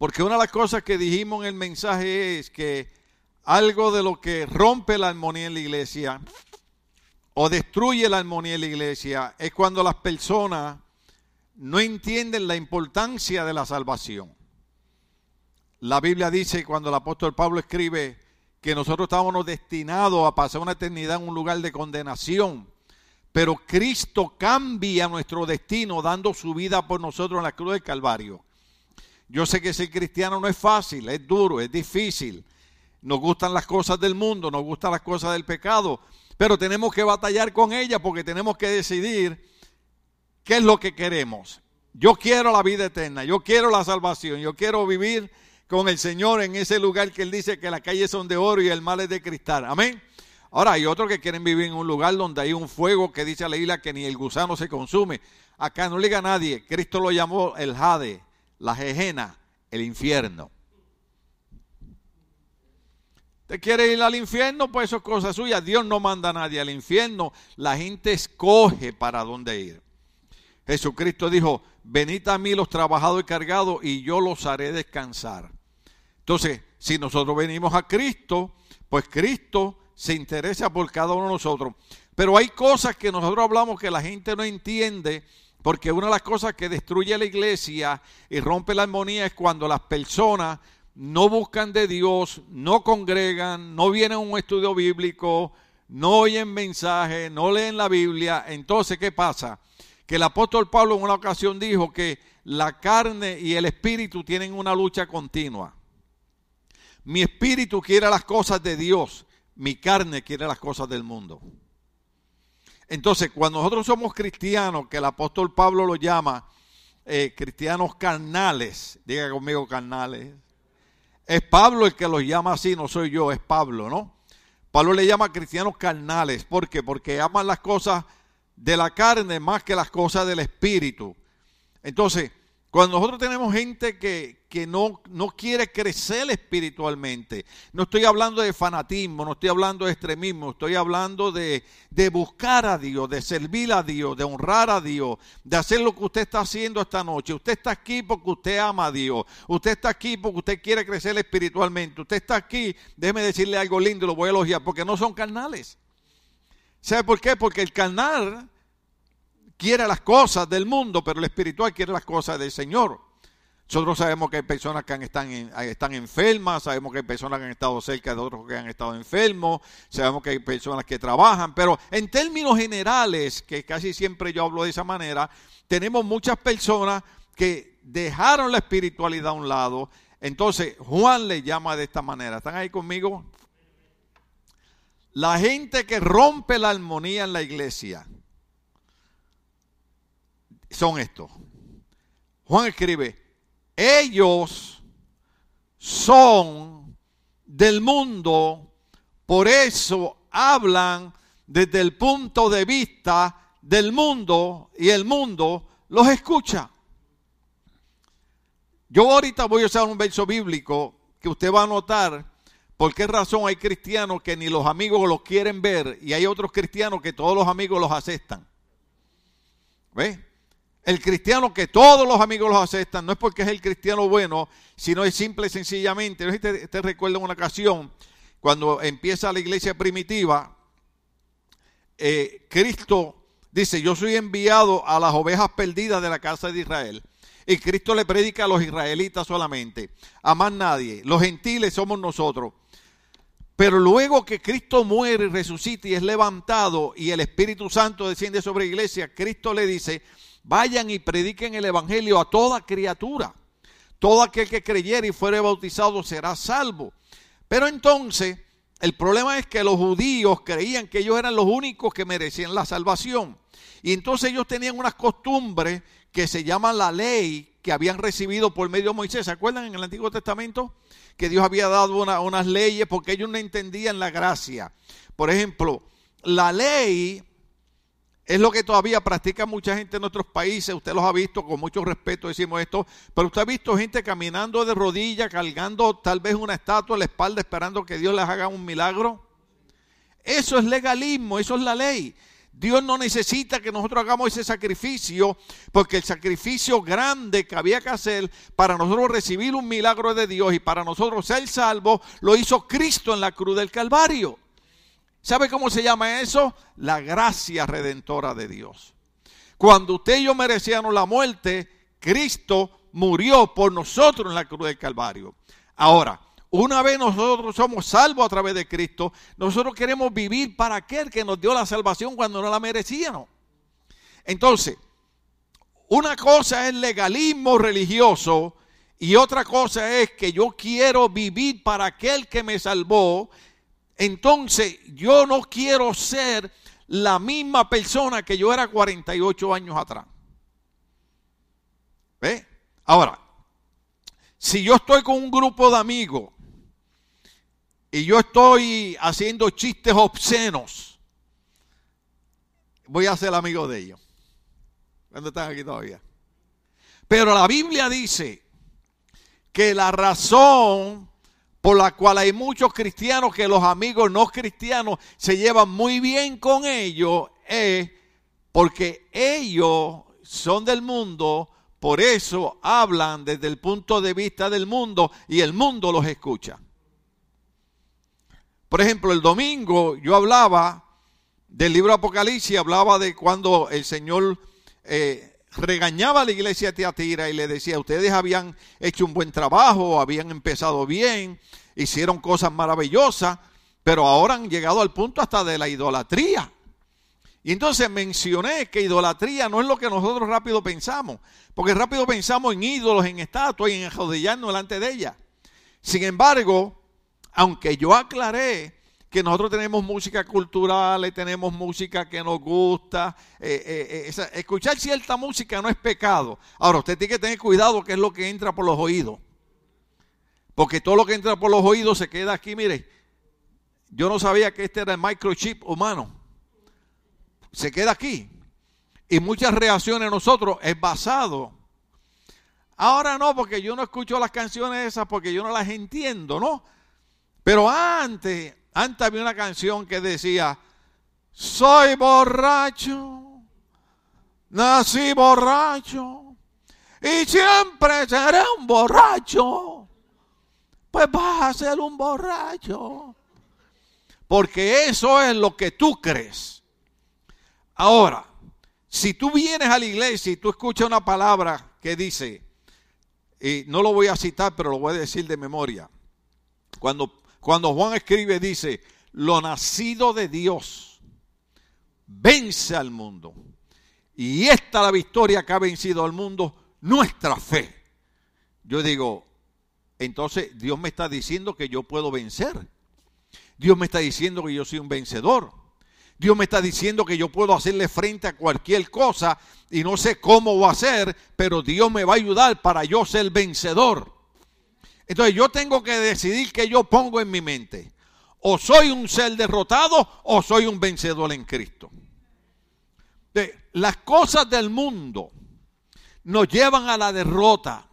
Porque una de las cosas que dijimos en el mensaje es que algo de lo que rompe la armonía en la iglesia o destruye la armonía en la iglesia es cuando las personas no entienden la importancia de la salvación. La Biblia dice cuando el apóstol Pablo escribe que nosotros estábamos destinados a pasar una eternidad en un lugar de condenación, pero Cristo cambia nuestro destino dando su vida por nosotros en la cruz del Calvario. Yo sé que ser cristiano no es fácil, es duro, es difícil. Nos gustan las cosas del mundo, nos gustan las cosas del pecado, pero tenemos que batallar con ellas porque tenemos que decidir qué es lo que queremos. Yo quiero la vida eterna, yo quiero la salvación, yo quiero vivir con el Señor en ese lugar que Él dice que las calles son de oro y el mal es de cristal. Amén. Ahora hay otros que quieren vivir en un lugar donde hay un fuego que dice a la isla que ni el gusano se consume. Acá no le diga a nadie, Cristo lo llamó el jade, la jejena, el infierno. ¿Te quiere ir al infierno? Pues eso es cosa suya. Dios no manda a nadie al infierno. La gente escoge para dónde ir. Jesucristo dijo, venid a mí los trabajados y cargados y yo los haré descansar. Entonces, si nosotros venimos a Cristo, pues Cristo se interesa por cada uno de nosotros. Pero hay cosas que nosotros hablamos que la gente no entiende, porque una de las cosas que destruye la iglesia y rompe la armonía es cuando las personas no buscan de Dios, no congregan, no vienen a un estudio bíblico, no oyen mensajes, no leen la Biblia. Entonces, ¿qué pasa? Que el apóstol Pablo en una ocasión dijo que la carne y el espíritu tienen una lucha continua. Mi espíritu quiere las cosas de Dios, mi carne quiere las cosas del mundo. Entonces, cuando nosotros somos cristianos, que el apóstol Pablo lo llama eh, cristianos carnales, diga conmigo carnales, es Pablo el que los llama así, no soy yo, es Pablo, ¿no? Pablo le llama cristianos carnales, ¿por qué? Porque aman las cosas de la carne más que las cosas del espíritu. Entonces, cuando nosotros tenemos gente que, que no, no, quiere crecer espiritualmente, no estoy hablando de fanatismo, no estoy hablando de extremismo, estoy hablando de, de, buscar a Dios, de servir a Dios, de honrar a Dios, de hacer lo que usted está haciendo esta noche. Usted está aquí porque usted ama a Dios, usted está aquí porque usted quiere crecer espiritualmente, usted está aquí, déjeme decirle algo lindo, lo voy a elogiar, porque no son carnales. ¿Sabe por qué? Porque el carnal quiere las cosas del mundo, pero el espiritual quiere las cosas del Señor. Nosotros sabemos que hay personas que están, están enfermas, sabemos que hay personas que han estado cerca de otros que han estado enfermos, sabemos que hay personas que trabajan, pero en términos generales, que casi siempre yo hablo de esa manera, tenemos muchas personas que dejaron la espiritualidad a un lado. Entonces, Juan le llama de esta manera. ¿Están ahí conmigo? La gente que rompe la armonía en la iglesia son estos. Juan escribe, ellos son del mundo, por eso hablan desde el punto de vista del mundo y el mundo los escucha. Yo ahorita voy a usar un verso bíblico que usted va a notar por qué razón hay cristianos que ni los amigos los quieren ver y hay otros cristianos que todos los amigos los aceptan. ¿Ve? El cristiano que todos los amigos los aceptan no es porque es el cristiano bueno, sino es simple y sencillamente. Usted, te recuerda una ocasión cuando empieza la iglesia primitiva, eh, Cristo dice, yo soy enviado a las ovejas perdidas de la casa de Israel. Y Cristo le predica a los israelitas solamente, a más nadie. Los gentiles somos nosotros. Pero luego que Cristo muere y resucita y es levantado y el Espíritu Santo desciende sobre la iglesia, Cristo le dice, vayan y prediquen el Evangelio a toda criatura. Todo aquel que creyere y fuere bautizado será salvo. Pero entonces, el problema es que los judíos creían que ellos eran los únicos que merecían la salvación. Y entonces ellos tenían unas costumbres que se llaman la ley que habían recibido por medio de Moisés. ¿Se acuerdan en el Antiguo Testamento? Que Dios había dado unas leyes porque ellos no entendían la gracia. Por ejemplo, la ley es lo que todavía practica mucha gente en nuestros países. Usted los ha visto, con mucho respeto decimos esto. Pero usted ha visto gente caminando de rodillas, cargando tal vez una estatua a la espalda, esperando que Dios les haga un milagro. Eso es legalismo, eso es la ley. Dios no necesita que nosotros hagamos ese sacrificio, porque el sacrificio grande que había que hacer para nosotros recibir un milagro de Dios y para nosotros ser salvos, lo hizo Cristo en la cruz del Calvario. ¿Sabe cómo se llama eso? La gracia redentora de Dios. Cuando usted y yo merecíamos la muerte, Cristo murió por nosotros en la cruz del Calvario. Ahora, una vez nosotros somos salvos a través de Cristo, nosotros queremos vivir para aquel que nos dio la salvación cuando no la merecíamos. Entonces, una cosa es legalismo religioso y otra cosa es que yo quiero vivir para aquel que me salvó. Entonces, yo no quiero ser la misma persona que yo era 48 años atrás. ¿Ve? Ahora, si yo estoy con un grupo de amigos y yo estoy haciendo chistes obscenos, voy a ser amigo de ellos. ¿Cuándo están aquí todavía? Pero la Biblia dice que la razón por la cual hay muchos cristianos que los amigos no cristianos se llevan muy bien con ellos es porque ellos son del mundo, por eso hablan desde el punto de vista del mundo y el mundo los escucha. Por ejemplo, el domingo yo hablaba del libro Apocalipsis, hablaba de cuando el Señor eh, regañaba a la iglesia de Teatira y le decía, ustedes habían hecho un buen trabajo, habían empezado bien, hicieron cosas maravillosas, pero ahora han llegado al punto hasta de la idolatría. Y entonces mencioné que idolatría no es lo que nosotros rápido pensamos, porque rápido pensamos en ídolos, en estatuas y en arrodillarnos delante de ellas. Sin embargo, aunque yo aclaré que nosotros tenemos música cultural, y tenemos música que nos gusta, eh, eh, eh, escuchar cierta música no es pecado. Ahora, usted tiene que tener cuidado que es lo que entra por los oídos. Porque todo lo que entra por los oídos se queda aquí, mire. Yo no sabía que este era el microchip humano. Se queda aquí. Y muchas reacciones de nosotros es basado. Ahora no, porque yo no escucho las canciones esas porque yo no las entiendo, ¿no? Pero antes, antes había una canción que decía, soy borracho, nací borracho y siempre seré un borracho. Pues vas a ser un borracho. Porque eso es lo que tú crees. Ahora, si tú vienes a la iglesia y tú escuchas una palabra que dice, y no lo voy a citar, pero lo voy a decir de memoria. Cuando cuando Juan escribe, dice, lo nacido de Dios vence al mundo. Y esta la victoria que ha vencido al mundo, nuestra fe. Yo digo, entonces Dios me está diciendo que yo puedo vencer. Dios me está diciendo que yo soy un vencedor. Dios me está diciendo que yo puedo hacerle frente a cualquier cosa y no sé cómo va a ser, pero Dios me va a ayudar para yo ser vencedor. Entonces yo tengo que decidir qué yo pongo en mi mente. O soy un ser derrotado o soy un vencedor en Cristo. las cosas del mundo nos llevan a la derrota.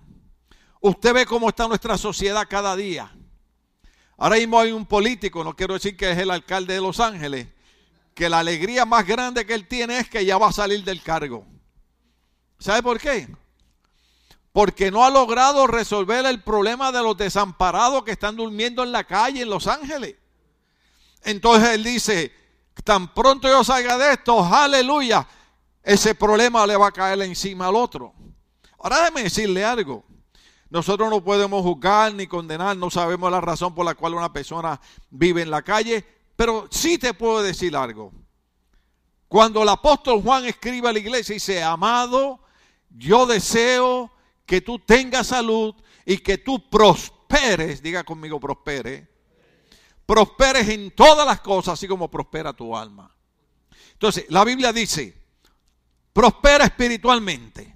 Usted ve cómo está nuestra sociedad cada día. Ahora mismo hay un político, no quiero decir que es el alcalde de Los Ángeles, que la alegría más grande que él tiene es que ya va a salir del cargo. ¿Sabe por qué? Porque no ha logrado resolver el problema de los desamparados que están durmiendo en la calle en Los Ángeles. Entonces él dice, tan pronto yo salga de esto, aleluya, ese problema le va a caer encima al otro. Ahora déjeme decirle algo. Nosotros no podemos juzgar ni condenar, no sabemos la razón por la cual una persona vive en la calle, pero sí te puedo decir algo. Cuando el apóstol Juan escribe a la iglesia y dice, amado, yo deseo que tú tengas salud y que tú prosperes, diga conmigo prospere, prosperes en todas las cosas, así como prospera tu alma. Entonces, la Biblia dice, prospera espiritualmente.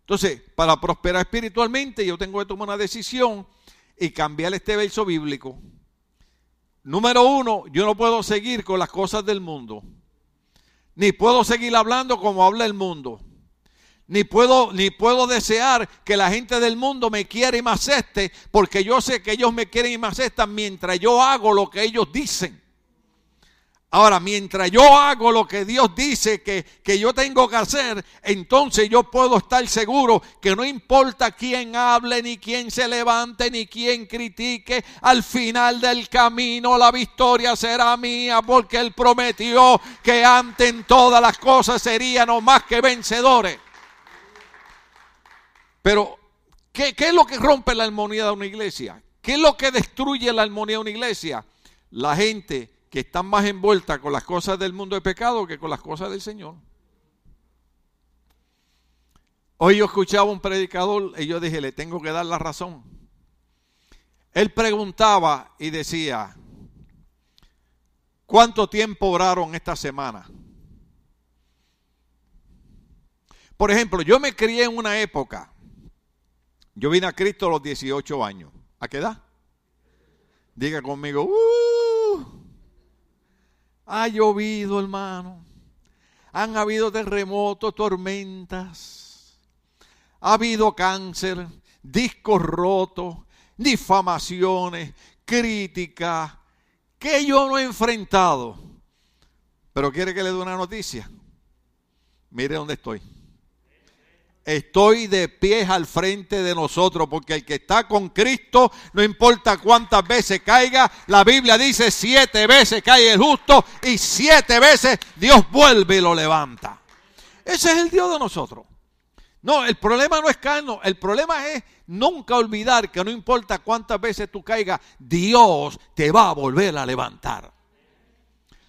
Entonces, para prosperar espiritualmente, yo tengo que tomar una decisión y cambiar este verso bíblico. Número uno, yo no puedo seguir con las cosas del mundo, ni puedo seguir hablando como habla el mundo ni puedo, ni puedo desear que la gente del mundo me quiera y me acepte, porque yo sé que ellos me quieren y me aceptan mientras yo hago lo que ellos dicen. Ahora, mientras yo hago lo que Dios dice que, que, yo tengo que hacer, entonces yo puedo estar seguro que no importa quién hable, ni quién se levante, ni quién critique, al final del camino la victoria será mía, porque Él prometió que antes en todas las cosas seríamos más que vencedores. Pero, ¿qué, ¿qué es lo que rompe la armonía de una iglesia? ¿Qué es lo que destruye la armonía de una iglesia? La gente que están más envueltas con las cosas del mundo de pecado que con las cosas del Señor. Hoy yo escuchaba un predicador y yo dije, le tengo que dar la razón. Él preguntaba y decía, ¿cuánto tiempo oraron esta semana? Por ejemplo, yo me crié en una época, yo vine a Cristo a los 18 años. ¿A qué edad? Diga conmigo, uh, ha llovido, hermano. Han habido terremotos, tormentas. Ha habido cáncer, discos rotos, difamaciones, críticas, que yo no he enfrentado. Pero quiere que le dé una noticia. Mire dónde estoy. Estoy de pies al frente de nosotros, porque el que está con Cristo, no importa cuántas veces caiga, la Biblia dice siete veces cae el justo y siete veces Dios vuelve y lo levanta. Ese es el Dios de nosotros. No, el problema no es caer, el problema es nunca olvidar que no importa cuántas veces tú caigas, Dios te va a volver a levantar.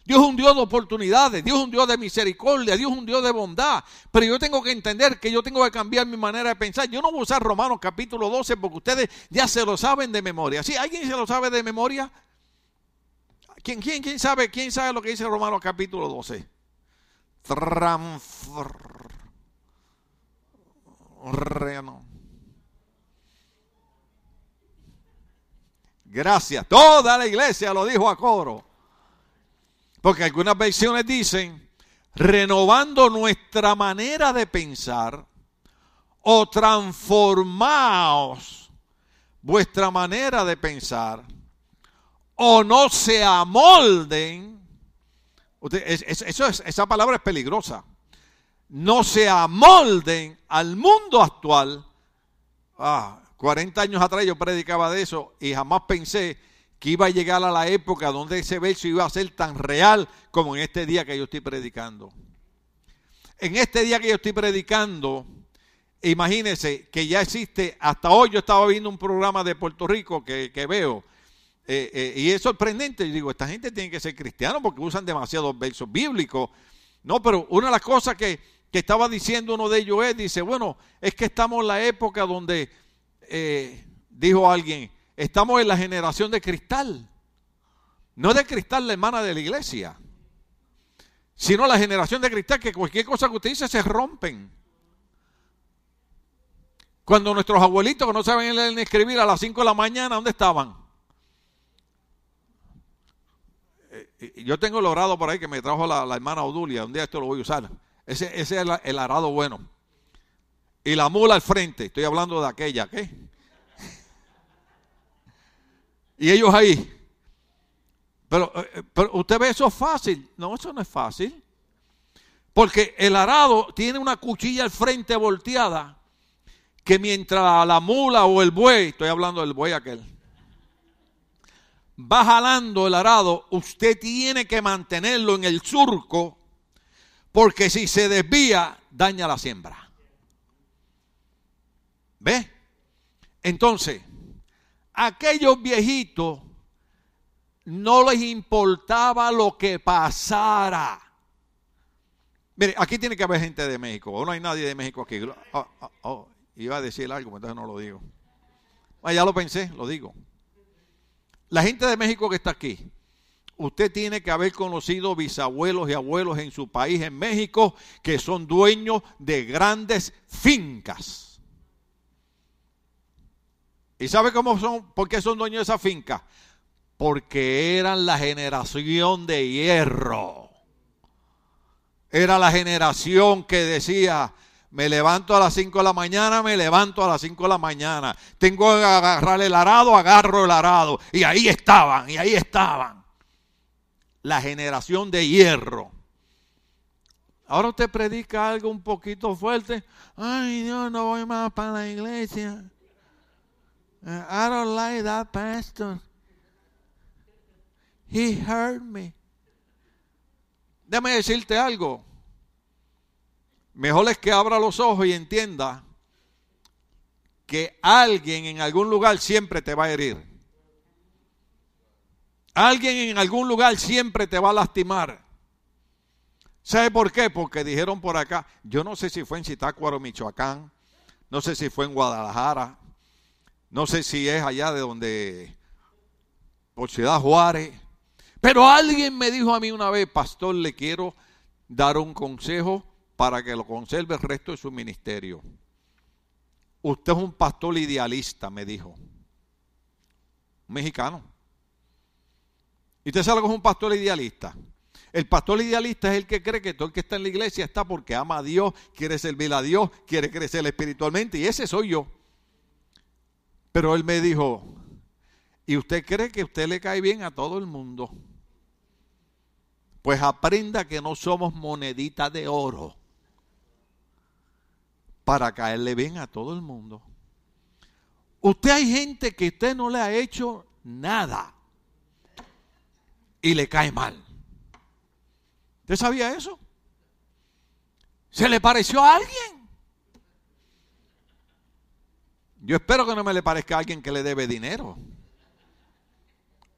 Dios es un Dios de oportunidades, Dios es un Dios de misericordia, Dios es un Dios de bondad. Pero yo tengo que entender que yo tengo que cambiar mi manera de pensar. Yo no voy a usar Romanos capítulo 12 porque ustedes ya se lo saben de memoria. ¿Sí? ¿Alguien se lo sabe de memoria? ¿Quién, quién, quién sabe, quién sabe lo que dice Romanos capítulo 12? Gracias. Toda la iglesia lo dijo a coro. Porque algunas versiones dicen, renovando nuestra manera de pensar o transformaos vuestra manera de pensar o no se amolden. eso es, esa palabra es peligrosa. No se amolden al mundo actual. Ah, 40 años atrás yo predicaba de eso y jamás pensé que iba a llegar a la época donde ese verso iba a ser tan real como en este día que yo estoy predicando. En este día que yo estoy predicando, imagínense que ya existe, hasta hoy yo estaba viendo un programa de Puerto Rico que, veo, eh, eh, y es sorprendente, yo digo, esta gente tiene que ser cristiano porque usan demasiados versos bíblicos. No, pero una de las cosas que, estaba diciendo uno de ellos es, dice, bueno, es que estamos en la época donde, eh, dijo alguien, Estamos en la generación de cristal. No de cristal la hermana de la iglesia, sino la generación de cristal que cualquier cosa que usted dice se rompen. Cuando nuestros abuelitos que no saben leer ni escribir a las 5 de la mañana, ¿dónde estaban? Eh, yo tengo el orado por ahí que me trajo la, hermana Odulia. Un día esto lo voy a usar. Ese, ese es el, arado bueno. Y la mula al frente. Estoy hablando de aquella, ¿qué? Y ellos ahí. Pero, eh, pero usted ve eso fácil. No, eso no es fácil. Porque el arado tiene una cuchilla al frente volteada que mientras la mula o el buey, estoy hablando del buey aquel, va jalando el arado, usted tiene que mantenerlo en el surco porque si se desvía, daña la siembra. ¿Ve? Entonces, aquellos viejitos no les importaba lo que pasara. Mire, aquí tiene que haber gente de México. O no hay nadie de México aquí. Oh, oh, oh, iba a decir algo, pues entonces no lo digo. Ah, ya lo pensé, lo digo. La gente de México que está aquí, usted tiene que haber conocido bisabuelos y abuelos en su país, en México, que son dueños de grandes fincas. ¿Y sabe cómo son? ¿Por qué son dueños de esa finca? Porque eran la generación de hierro. Era la generación que decía, me levanto a las 5 de la mañana, me levanto a las 5 de la mañana. Tengo que agarrar el arado, agarro el arado. Y ahí estaban, y ahí estaban. la generación de hierro. Ahora usted predica algo un poquito fuerte. Ay, Dios, no voy más para la iglesia. Uh, I don't like that pastor. He hurt me. Déjame decirte algo. Mejor es que abra los ojos y entienda que alguien en algún lugar siempre te va a herir. Alguien en algún lugar siempre te va a lastimar. ¿Sabe por qué? Porque dijeron por acá, yo no sé si fue en Chitácuaro, Michoacán, no sé si fue en Guadalajara, no sé si es allá de donde, por Ciudad Juárez, pero alguien me dijo a mí una vez, pastor, le quiero dar un consejo para que lo conserve el resto de su ministerio. Usted es un pastor idealista, me dijo. Un mexicano. ¿Y usted sabe lo que es un pastor idealista? El pastor idealista es el que cree que todo el que está en la iglesia está porque ama a Dios, quiere servir a Dios, quiere crecer espiritualmente. Y ese soy yo. Pero él me dijo, ¿y usted cree que usted le cae bien a todo el mundo? Pues aprenda que no somos moneditas de oro para caerle bien a todo el mundo. Usted hay gente que usted no le ha hecho nada y le cae mal. ¿Usted sabía eso? ¿Se le pareció a alguien? Yo espero que no me le parezca a alguien que le debe dinero.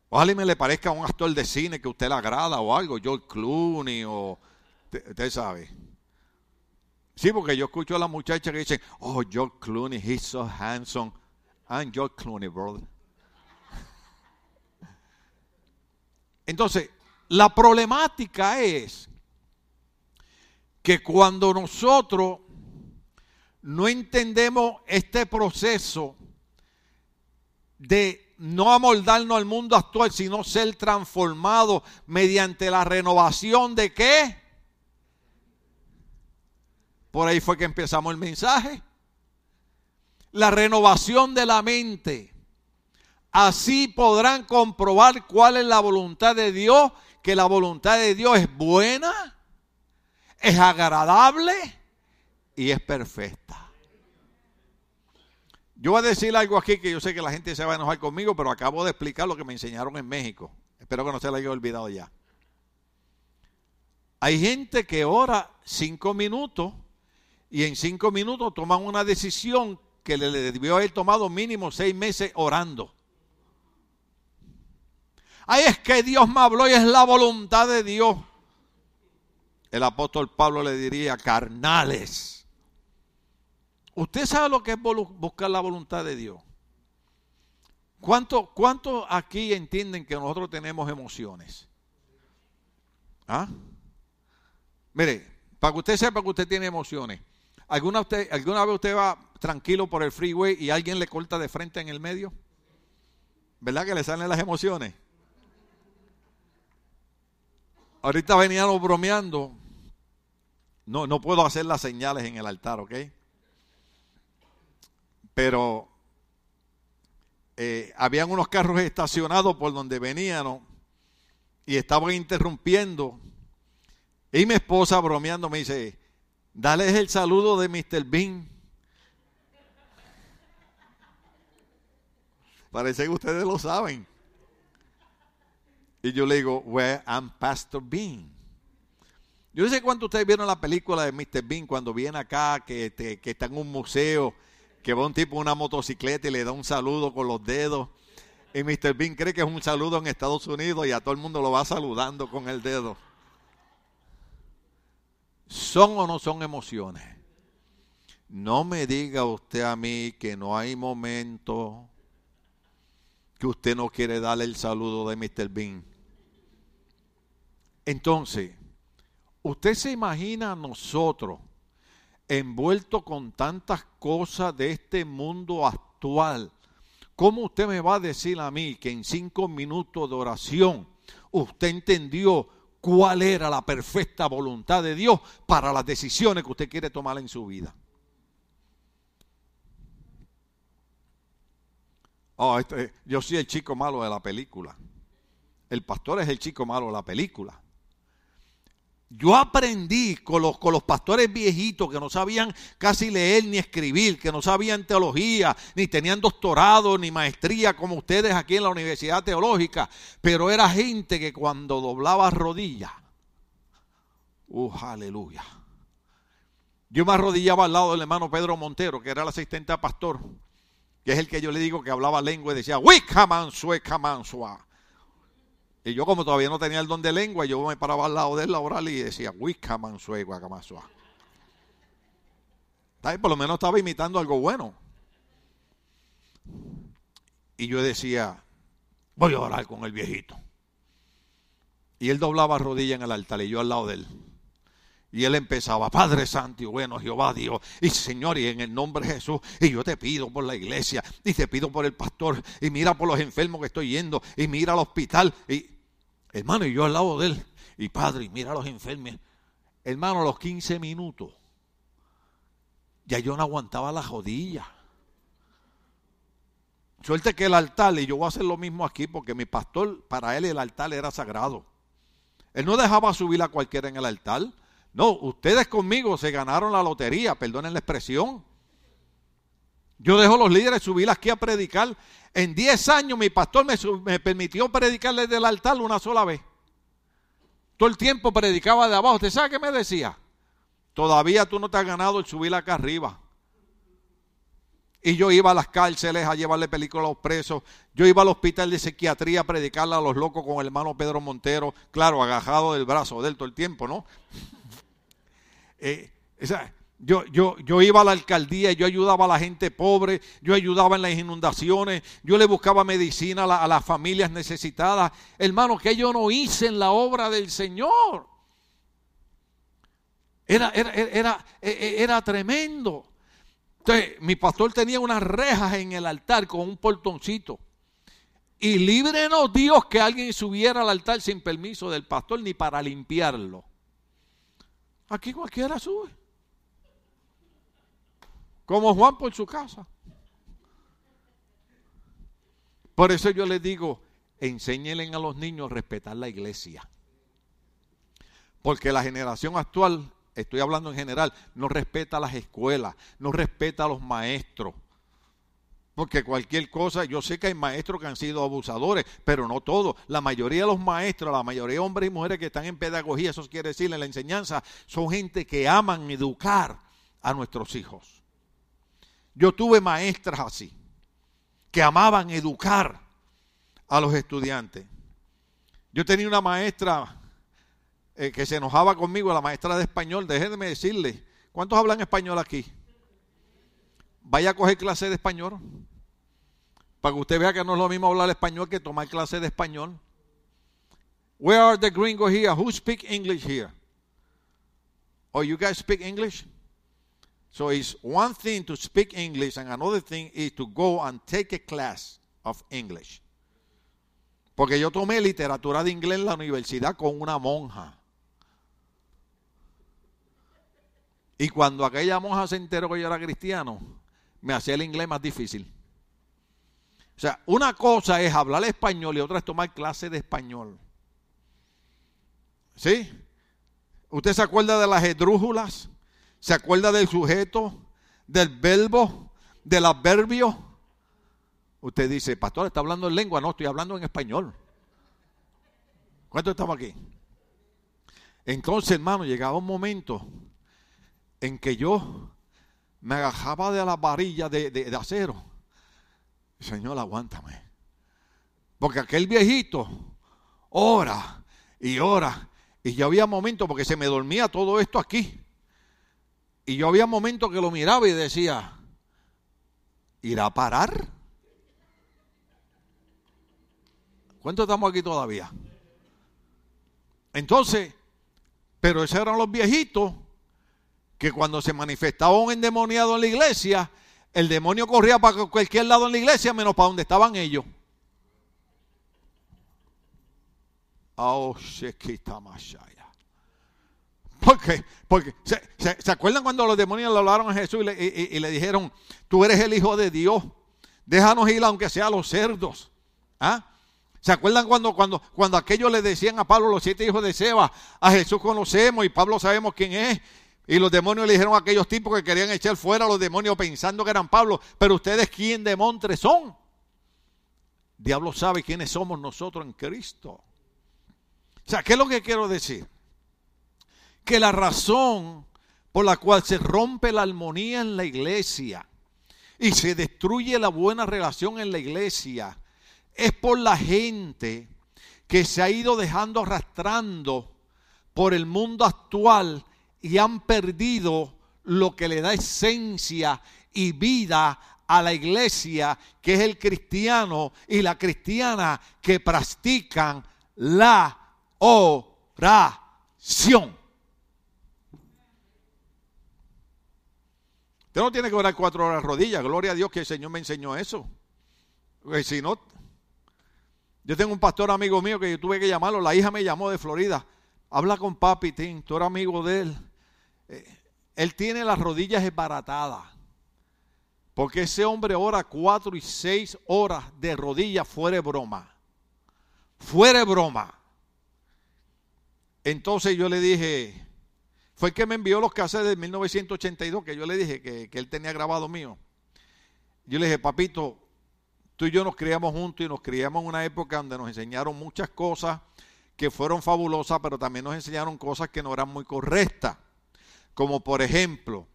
Ojalá me le parezca a un actor de cine que usted le agrada o algo, George Clooney o... Usted sabe. Sí, porque yo escucho a la muchacha que dice, oh, George Clooney, he's so handsome. I'm George Clooney, brother. Entonces, la problemática es que cuando nosotros no entendemos este proceso de no amoldarnos al mundo actual, sino ser transformado mediante la renovación de qué? Por ahí fue que empezamos el mensaje. La renovación de la mente. Así podrán comprobar cuál es la voluntad de Dios que la voluntad de Dios es buena, es agradable y es perfecta. Yo voy a decir algo aquí que yo sé que la gente se va a enojar conmigo, pero acabo de explicar lo que me enseñaron en México. Espero que no se lo haya olvidado ya. Hay gente que ora cinco minutos y en cinco minutos toman una decisión que le debió haber tomado mínimo seis meses orando. Ay, es que Dios me habló y es la voluntad de Dios. El apóstol Pablo le diría, carnales. ¿Usted sabe lo que es buscar la voluntad de Dios? ¿Cuántos cuánto aquí entienden que nosotros tenemos emociones? ¿Ah? Mire, para que usted sepa que usted tiene emociones. ¿Alguna, usted, ¿Alguna vez usted va tranquilo por el freeway y alguien le corta de frente en el medio? ¿Verdad que le salen las emociones? Ahorita veníamos bromeando. No, no puedo hacer las señales en el altar, ¿ok? Pero eh, habían unos carros estacionados por donde venían y estaban interrumpiendo. Y mi esposa bromeando me dice, dale el saludo de Mr. Bean. Parece que ustedes lo saben. Y yo le digo, where I'm Pastor Bean. Yo no sé cuánto ustedes vieron la película de Mr. Bean cuando viene acá, que, que está en un museo, que va un tipo en una motocicleta y le da un saludo con los dedos. Y Mr. Bean cree que es un saludo en Estados Unidos y a todo el mundo lo va saludando con el dedo. ¿Son o no son emociones? No me diga usted a mí que no hay momento que usted no quiere darle el saludo de Mr. Bean. Entonces, usted se imagina a nosotros envueltos con tantas cosas de este mundo actual. ¿Cómo usted me va a decir a mí que en cinco minutos de oración usted entendió cuál era la perfecta voluntad de Dios para las decisiones que usted quiere tomar en su vida? Oh, este, yo soy el chico malo de la película. el pastor es el chico malo de la película. Yo aprendí con los, con los pastores viejitos que no sabían casi leer ni escribir, que no sabían teología, ni tenían doctorado, ni maestría como ustedes aquí en la Universidad Teológica, pero era gente que cuando doblaba rodillas, uh, aleluya. Yo me arrodillaba al lado del hermano Pedro Montero, que era el asistente a pastor, que es el que yo le digo que hablaba lengua y decía, Wicamansua, y yo como todavía no tenía el don de lengua, yo me paraba al lado de él la oral y decía, Wicamansue, Guacamasua. Por lo menos estaba imitando algo bueno. Y yo decía, voy a orar con el viejito. Y él doblaba rodilla en el altar y yo al lado de él. Y él empezaba, Padre Santo y bueno, Jehová Dios, y Señor, y en el nombre de Jesús, y yo te pido por la iglesia, y te pido por el pastor, y mira por los enfermos que estoy yendo, y mira al hospital, y hermano, y yo al lado de él, y Padre, mira a los enfermos. Hermano, a los 15 minutos, ya yo no aguantaba la jodilla. Suerte que el altar, y yo voy a hacer lo mismo aquí, porque mi pastor, para él el altar era sagrado. Él no dejaba subir a cualquiera en el altar. No, ustedes conmigo se ganaron la lotería, perdonen la expresión. Yo dejo los líderes subir aquí a predicar. En 10 años mi pastor me, permitió predicar desde el altar una sola vez. Todo el tiempo predicaba de abajo. ¿Usted sabe qué me decía? Todavía tú no te has ganado el subir acá arriba. Y yo iba a las cárceles a llevarle películas a los presos. Yo iba al hospital de psiquiatría a predicarle a los locos con el hermano Pedro Montero. Claro, agajado del brazo de él todo el tiempo, ¿no? Eh, yo, yo, yo iba a la alcaldía, yo ayudaba a la gente pobre, yo ayudaba en las inundaciones, yo le buscaba medicina a, las familias necesitadas. Hermano, que yo no hice en la obra del Señor. Era, era, era, e, e, era, tremendo. Entonces, mi pastor tenía unas rejas en el altar con un portoncito. Y líbrenos Dios que alguien subiera al altar sin permiso del pastor ni para limpiarlo. Aquí cualquiera sube. Como Juan por su casa. Por eso yo les digo, enséñenle a los niños a respetar la iglesia. Porque la generación actual, estoy hablando en general, no respeta las escuelas, no respeta a los maestros. Porque cualquier cosa, yo sé que hay maestros que han sido abusadores, pero no todos. La mayoría de los maestros, la mayoría de hombres y mujeres que están en pedagogía, eso quiere decir en la enseñanza, son gente que aman educar a nuestros hijos. Yo tuve maestras así, que amaban educar a los estudiantes. Yo tenía una maestra eh, que se enojaba conmigo, la maestra de español, déjenme decirle, ¿cuántos hablan español aquí? vaya a coger clase de español. Para que usted vea que no es lo mismo hablar español que tomar clase de español. Where are the gringos here? Who speak English here? Oh, you guys speak English? So it's one thing to speak English and another thing is to go and take a class of English. Porque yo tomé literatura de inglés en la universidad con una monja. Y cuando aquella monja se enteró que yo era cristiano, me hacía el inglés más difícil. O sea, una cosa es hablar español y otra es tomar clase de español. ¿Sí? ¿Usted se acuerda de las esdrújulas? ¿Se acuerda del sujeto, del verbo, del adverbio? Usted dice, pastor, está hablando en lengua. No, estoy hablando en español. ¿Cuántos estamos aquí? Entonces, hermano, llegaba un momento en que yo me agajaba de la varilla de, acero. Señor, aguántame. Porque aquel viejito ora y ora. Y yo había momentos, porque se me dormía todo esto aquí. Y yo había momentos que lo miraba y decía, ¿irá a parar? ¿Cuántos estamos aquí todavía? Entonces, pero esos eran los viejitos que cuando se manifestaba un endemoniado en la iglesia, el demonio corría para cualquier lado en la iglesia menos para donde estaban ellos. Oh, ¿Por qué? Porque ¿se, acuerdan cuando los demonios le hablaron a Jesús y le, dijeron, tú eres el Hijo de Dios, déjanos ir aunque sea a los cerdos? ¿Ah? ¿Se acuerdan cuando, cuando, cuando aquellos le decían a Pablo los siete hijos de Seba, a Jesús conocemos y Pablo sabemos quién es? Y los demonios le dijeron a aquellos tipos que querían echar fuera a los demonios pensando que eran Pablo, pero ustedes quién demontre son. Diablo sabe quiénes somos nosotros en Cristo. O sea, ¿qué es lo que quiero decir? Que la razón por la cual se rompe la armonía en la iglesia y se destruye la buena relación en la iglesia es por la gente que se ha ido dejando arrastrando por el mundo actual y han perdido lo que le da esencia y vida a la iglesia, que es el cristiano y la cristiana que practican la oración. Usted no tiene que orar cuatro horas rodillas. Gloria a Dios que el Señor me enseñó eso. Porque si no, yo tengo un pastor amigo mío que yo tuve que llamarlo. La hija me llamó de Florida. Habla con papi, Tim, tú eres amigo de él. Eh, él tiene las rodillas esbaratadas. Porque ese hombre ora cuatro y seis horas de rodillas fuera de broma. Fuera de broma. Entonces yo le dije, fue que me envió los casos de 1982 que yo le dije que, él tenía grabado mío. Yo le dije, papito, tú y yo nos criamos juntos y nos criamos en una época donde nos enseñaron muchas cosas que fueron fabulosas, pero también nos enseñaron cosas que no eran muy correctas. Como por ejemplo,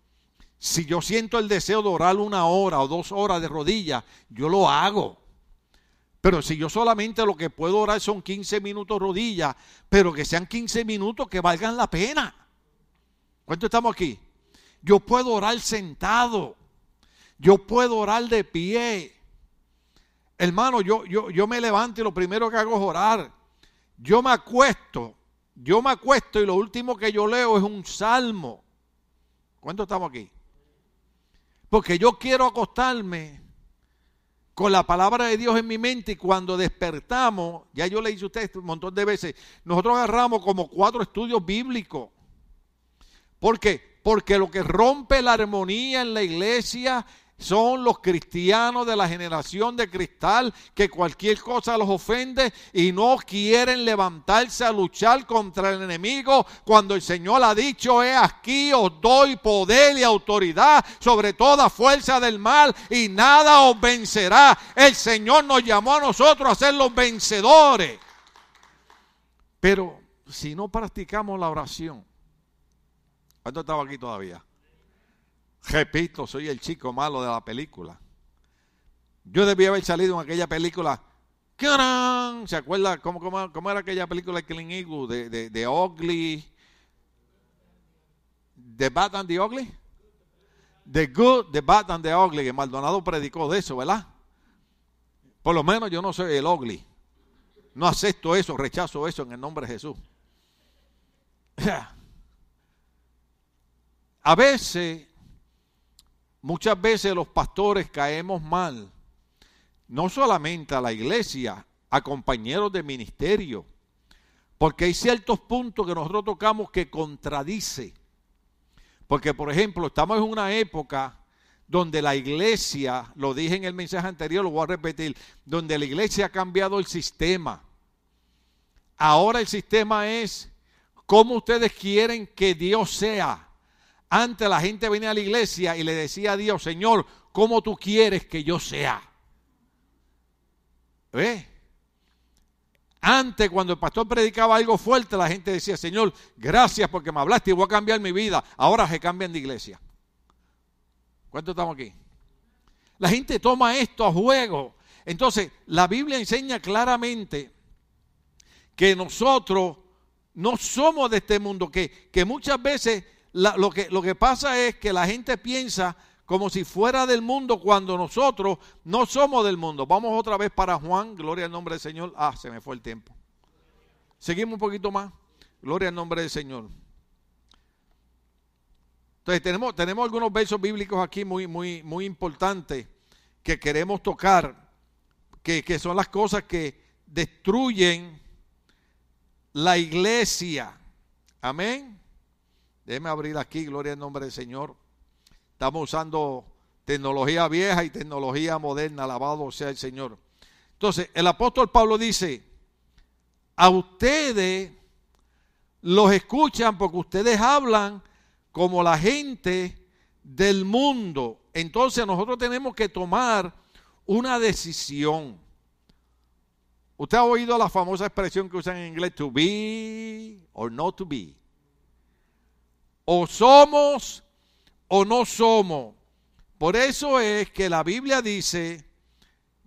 si yo siento el deseo de orar una hora o dos horas de rodillas, yo lo hago. Pero si yo solamente lo que puedo orar son 15 minutos rodillas, pero que sean 15 minutos que valgan la pena. ¿Cuánto estamos aquí? Yo puedo orar sentado. Yo puedo orar de pie. Hermano, yo, yo, yo me levanto y lo primero que hago es orar. Yo me acuesto. Yo me acuesto y lo último que yo leo es un salmo. ¿Cuánto estamos aquí? Porque yo quiero acostarme con la palabra de Dios en mi mente y cuando despertamos, ya yo le hice a ustedes un montón de veces, nosotros agarramos como cuatro estudios bíblicos ¿Por qué? Porque lo que rompe la armonía en la iglesia son los cristianos de la generación de cristal que cualquier cosa los ofende y no quieren levantarse a luchar contra el enemigo cuando el Señor ha dicho, he aquí os doy poder y autoridad sobre toda fuerza del mal y nada os vencerá. El Señor nos llamó a nosotros a ser los vencedores. Pero si no practicamos la oración, ¿Cuánto estaba aquí todavía? Repito, soy el chico malo de la película. Yo debía haber salido en aquella película. ¿Se acuerda cómo, era aquella película de Clint Eastwood? De, de, de Ugly. The Bad and the Ugly. The Good, The Bad and the Ugly. Que Maldonado predicó de eso, ¿verdad? Por lo menos yo no soy el Ugly. No acepto eso, rechazo eso en el nombre de Jesús. A veces, muchas veces los pastores caemos mal, no solamente a la iglesia, a compañeros de ministerio, porque hay ciertos puntos que nosotros tocamos que contradice. Porque, por ejemplo, estamos en una época donde la iglesia, lo dije en el mensaje anterior, lo voy a repetir, donde la iglesia ha cambiado el sistema. Ahora el sistema es cómo ustedes quieren que Dios sea. Antes la gente venía a la iglesia y le decía a Dios, Señor, ¿cómo tú quieres que yo sea? ¿Ve? Antes, cuando el pastor predicaba algo fuerte, la gente decía, Señor, gracias porque me hablaste y voy a cambiar mi vida. Ahora se cambian de iglesia. ¿Cuántos estamos aquí? La gente toma esto a juego. Entonces, la Biblia enseña claramente que nosotros no somos de este mundo, que, que muchas veces lo, que, lo que pasa es que la gente piensa como si fuera del mundo cuando nosotros no somos del mundo. Vamos otra vez para Juan, gloria al nombre del Señor. Ah, se me fue el tiempo. Seguimos un poquito más. Gloria al nombre del Señor. Entonces tenemos, tenemos algunos versos bíblicos aquí muy, muy, muy importantes que queremos tocar, que, que son las cosas que destruyen la iglesia. Amén. Déjeme abrir aquí, gloria al nombre del Señor. Estamos usando tecnología vieja y tecnología moderna, alabado sea el Señor. Entonces, el apóstol Pablo dice, a ustedes los escuchan porque ustedes hablan como la gente del mundo. Entonces nosotros tenemos que tomar una decisión. Usted ha oído la famosa expresión que usan en inglés, to be or not to be. O somos o no somos. Por eso es que la Biblia dice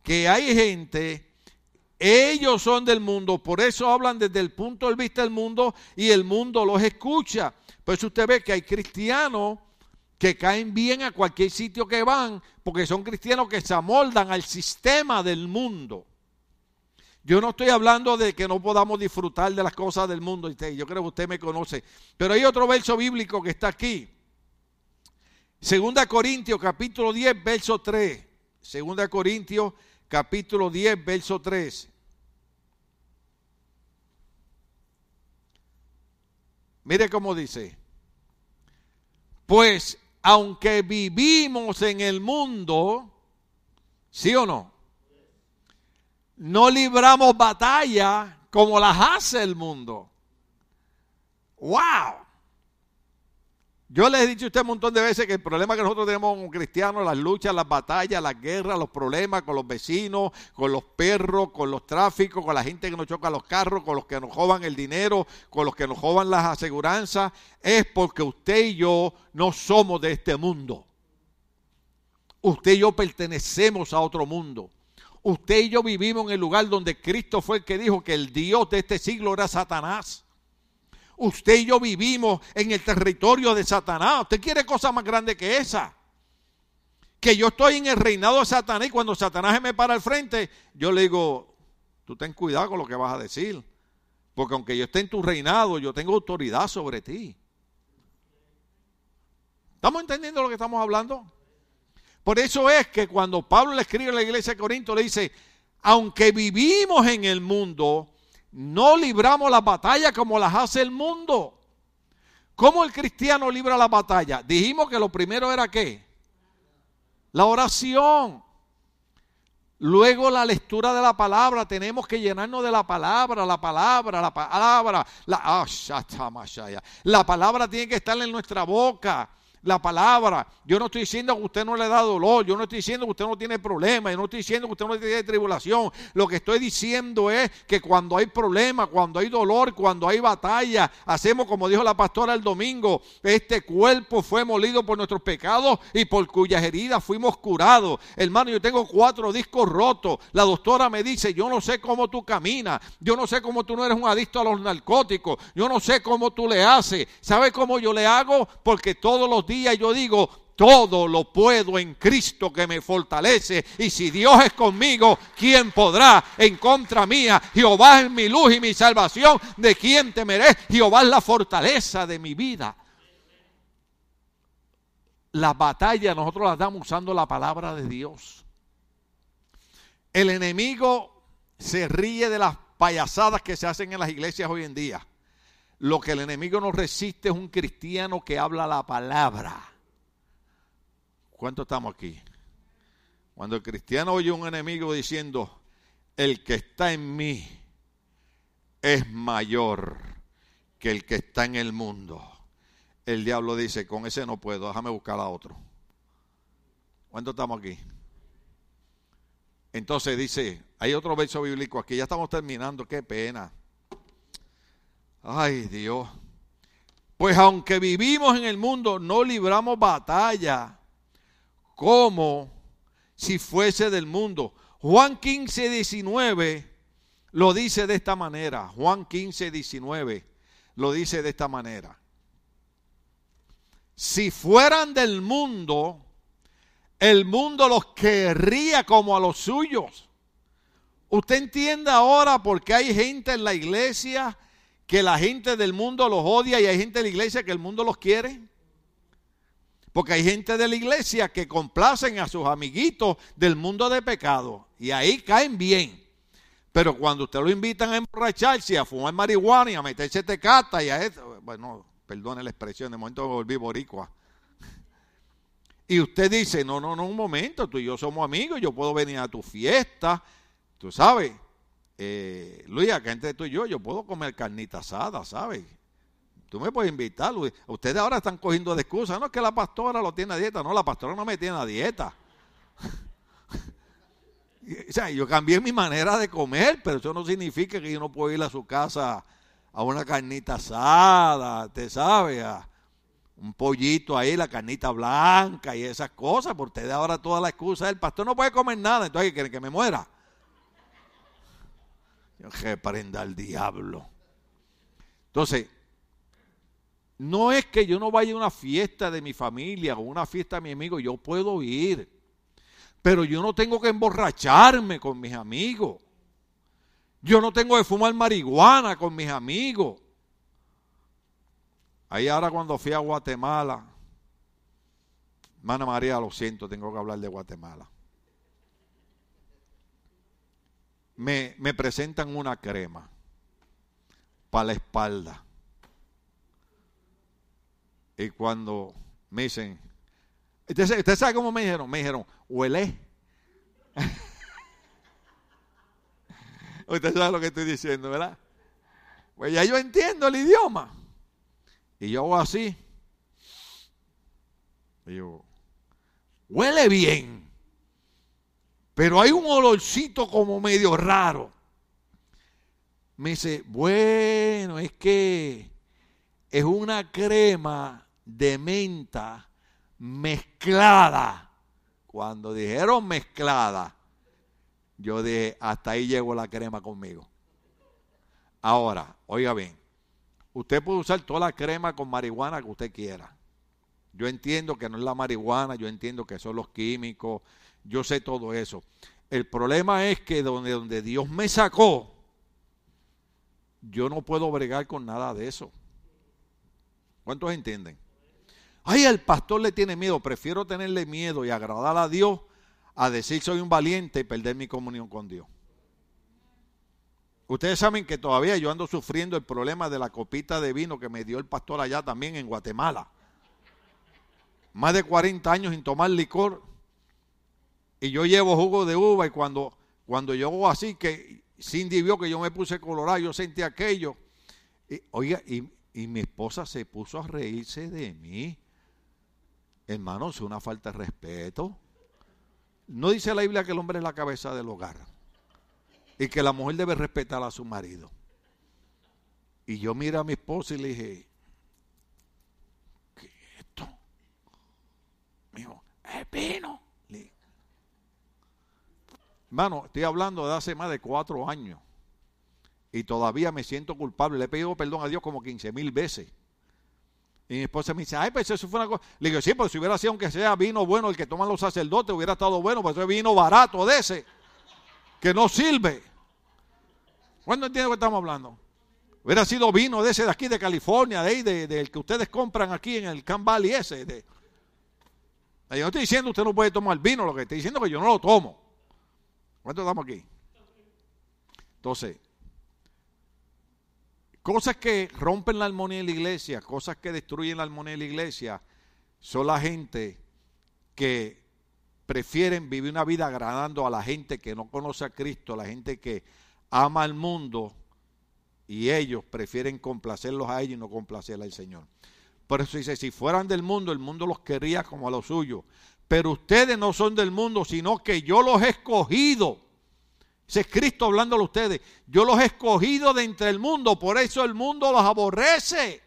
que hay gente, ellos son del mundo, por eso hablan desde el punto de vista del mundo y el mundo los escucha. Por eso usted ve que hay cristianos que caen bien a cualquier sitio que van, porque son cristianos que se amoldan al sistema del mundo. Yo no estoy hablando de que no podamos disfrutar de las cosas del mundo, yo creo que usted me conoce, pero hay otro verso bíblico que está aquí. Segunda Corintios capítulo 10, verso 3. Segunda Corintios capítulo 10, verso 3. Mire cómo dice. Pues aunque vivimos en el mundo, ¿sí o no? No libramos batalla como las hace el mundo. ¡Wow! Yo les he dicho a usted un montón de veces que el problema que nosotros tenemos como cristianos, las luchas, las batallas, las guerras, los problemas con los vecinos, con los perros, con los tráficos, con la gente que nos choca los carros, con los que nos roban el dinero, con los que nos roban las aseguranzas, es porque usted y yo no somos de este mundo. Usted y yo pertenecemos a otro mundo. Usted y yo vivimos en el lugar donde Cristo fue el que dijo que el Dios de este siglo era Satanás. Usted y yo vivimos en el territorio de Satanás. ¿Usted quiere cosa más grande que esa? Que yo estoy en el reinado de Satanás y cuando Satanás me para al frente, yo le digo, tú ten cuidado con lo que vas a decir. Porque aunque yo esté en tu reinado, yo tengo autoridad sobre ti. ¿Estamos entendiendo lo que estamos hablando? Por eso es que cuando Pablo le escribe a la iglesia de Corinto, le dice, aunque vivimos en el mundo, no libramos la batalla como las hace el mundo. ¿Cómo el cristiano libra la batalla? Dijimos que lo primero era qué? La oración. Luego la lectura de la palabra. Tenemos que llenarnos de la palabra, la palabra, la palabra. La, ah, la palabra tiene que estar en nuestra boca la palabra. Yo no estoy diciendo que usted no le da dolor, yo no estoy diciendo que usted no tiene problemas, yo no estoy diciendo que usted no tiene tribulación. Lo que estoy diciendo es que cuando hay problemas, cuando hay dolor, cuando hay batalla, hacemos como dijo la pastora el domingo, este cuerpo fue molido por nuestros pecados y por cuyas heridas fuimos curados. Hermano, yo tengo cuatro discos rotos. La doctora me dice, yo no sé cómo tú caminas, yo no sé cómo tú no eres un adicto a los narcóticos, yo no sé cómo tú le haces. ¿Sabe cómo yo le hago? Porque todos los días yo digo, todo lo puedo en Cristo que me fortalece. Y si Dios es conmigo, ¿quién podrá en contra mía? Jehová es mi luz y mi salvación. ¿De quién temeré? Jehová es la fortaleza de mi vida. La batalla nosotros la damos usando la palabra de Dios. El enemigo se ríe de las payasadas que se hacen en las iglesias hoy en día. Lo que el enemigo no resiste es un cristiano que habla la palabra. ¿Cuánto estamos aquí? Cuando el cristiano oye un enemigo diciendo, el que está en mí es mayor que el que está en el mundo. El diablo dice, con ese no puedo, déjame buscar a otro. ¿Cuánto estamos aquí? Entonces dice, hay otro verso bíblico aquí, ya estamos terminando, qué pena. Ay Dios. Pues aunque vivimos en el mundo, no libramos batalla como si fuese del mundo. Juan 15, 19 lo dice de esta manera. Juan 15, 19 lo dice de esta manera. Si fueran del mundo, el mundo los querría como a los suyos. Usted entiende ahora por qué hay gente en la iglesia que la gente del mundo los odia y hay gente de la iglesia que el mundo los quiere. Porque hay gente de la iglesia que complacen a sus amiguitos del mundo de pecado y ahí caen bien. Pero cuando usted lo invitan a emborracharse, a fumar marihuana y a meterse tecata y a eso, bueno, perdone la expresión, de momento me volví boricua. Y usted dice, no, no, no, un momento, tú y yo somos amigos, yo puedo venir a tu fiesta, tú sabes, eh, Luis, acá entre tú y yo, yo puedo comer carnita asada, ¿sabes? Tú me puedes invitar, Luis. Ustedes ahora están cogiendo de excusa. No es que la pastora lo tiene a dieta. No, la pastora no me tiene a dieta. o sea, yo cambié mi manera de comer, pero eso no significa que yo no puedo ir a su casa a una carnita asada, te sabe, a un pollito ahí, la carnita blanca y esas cosas. Por ustedes ahora toda la excusa el pastor no puede comer nada, entonces quieren que me muera. Yo prenda al diablo. Entonces, no es que yo no vaya a una fiesta de mi familia o una fiesta de mi amigo, yo puedo ir. Pero yo no tengo que emborracharme con mis amigos. Yo no tengo que fumar marihuana con mis amigos. Ahí ahora cuando fui a Guatemala, hermana María, lo siento, tengo que hablar de Guatemala. Me, me presentan una crema para la espalda y cuando me dicen, ¿usted, sabe cómo me dijeron? Me dijeron, huele. usted sabe lo que estoy diciendo, ¿verdad? Pues ya yo entiendo el idioma. Y yo hago así. Y yo, huele bien. Pero hay un olorcito como medio raro. Me dice, bueno, es que es una crema de menta mezclada. Cuando dijeron mezclada, yo dije, hasta ahí llegó la crema conmigo. Ahora, oiga bien, usted puede usar toda la crema con marihuana que usted quiera. Yo entiendo que no es la marihuana, yo entiendo que son los químicos, yo sé todo eso. El problema es que donde, donde Dios me sacó, yo no puedo bregar con nada de eso. ¿Cuántos entienden? Ay, el pastor le tiene miedo. Prefiero tenerle miedo y agradar a Dios a decir soy un valiente y perder mi comunión con Dios. Ustedes saben que todavía yo ando sufriendo el problema de la copita de vino que me dio el pastor allá también en Guatemala. Más de 40 años sin tomar licor. Y yo llevo jugo de uva y cuando, cuando yo así que Cindy vio que yo me puse colorado, yo sentí aquello. Y, oiga, y, mi esposa se puso a reírse de mí. Hermano, es una falta de respeto. No dice la Biblia que el hombre es la cabeza del hogar y que la mujer debe respetar a su marido. Y yo miré a mi esposa y le dije, ¿qué es esto? Me es vino. Hermano, estoy hablando de hace más de cuatro años y todavía me siento culpable. Le he pedido perdón a Dios como 15 mil veces. Y mi esposa me dice, ay, pues eso fue una cosa. Le digo, sí, pero si hubiera sido, aunque sea vino bueno, el que toman los sacerdotes, hubiera estado bueno, pues eso es vino barato de ese, que no sirve. ¿Cuándo entiende lo que estamos hablando? Hubiera sido vino de ese de aquí de California, de ahí, del que ustedes compran aquí en el Camp Valley ese. De. Yo no estoy diciendo usted no puede tomar vino, lo que estoy diciendo es que yo no lo tomo. ¿Cuánto estamos aquí? Entonces, Cosas que rompen la armonía de la iglesia, cosas que destruyen la armonía de la iglesia, son la gente que prefieren vivir una vida agradando a la gente que no conoce a Cristo, a la gente que ama al mundo y ellos prefieren complacerlos a ellos y no complacer al Señor. Por eso dice, si fueran del mundo, el mundo los querría como a los suyos. Pero ustedes no son del mundo, sino que yo los he escogido ese es Cristo hablándole a ustedes. Yo los he escogido de entre el mundo, por eso el mundo los aborrece.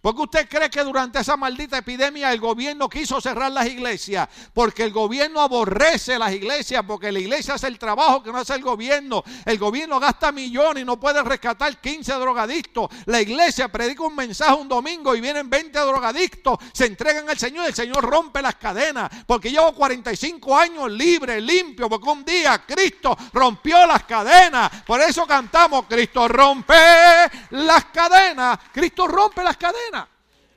¿Por qué usted cree que durante esa maldita epidemia el gobierno quiso cerrar las iglesias? Porque el gobierno aborrece las iglesias, porque la iglesia hace el trabajo que no hace el gobierno. El gobierno gasta millones y no puede rescatar 15 drogadictos. La iglesia predica un mensaje un domingo y vienen 20 drogadictos, se entregan al Señor y el Señor rompe las cadenas. Porque llevo 45 años libre, limpio, porque un día Cristo rompió las cadenas. Por eso cantamos, Cristo rompe las cadenas. Cristo rompe las cadenas.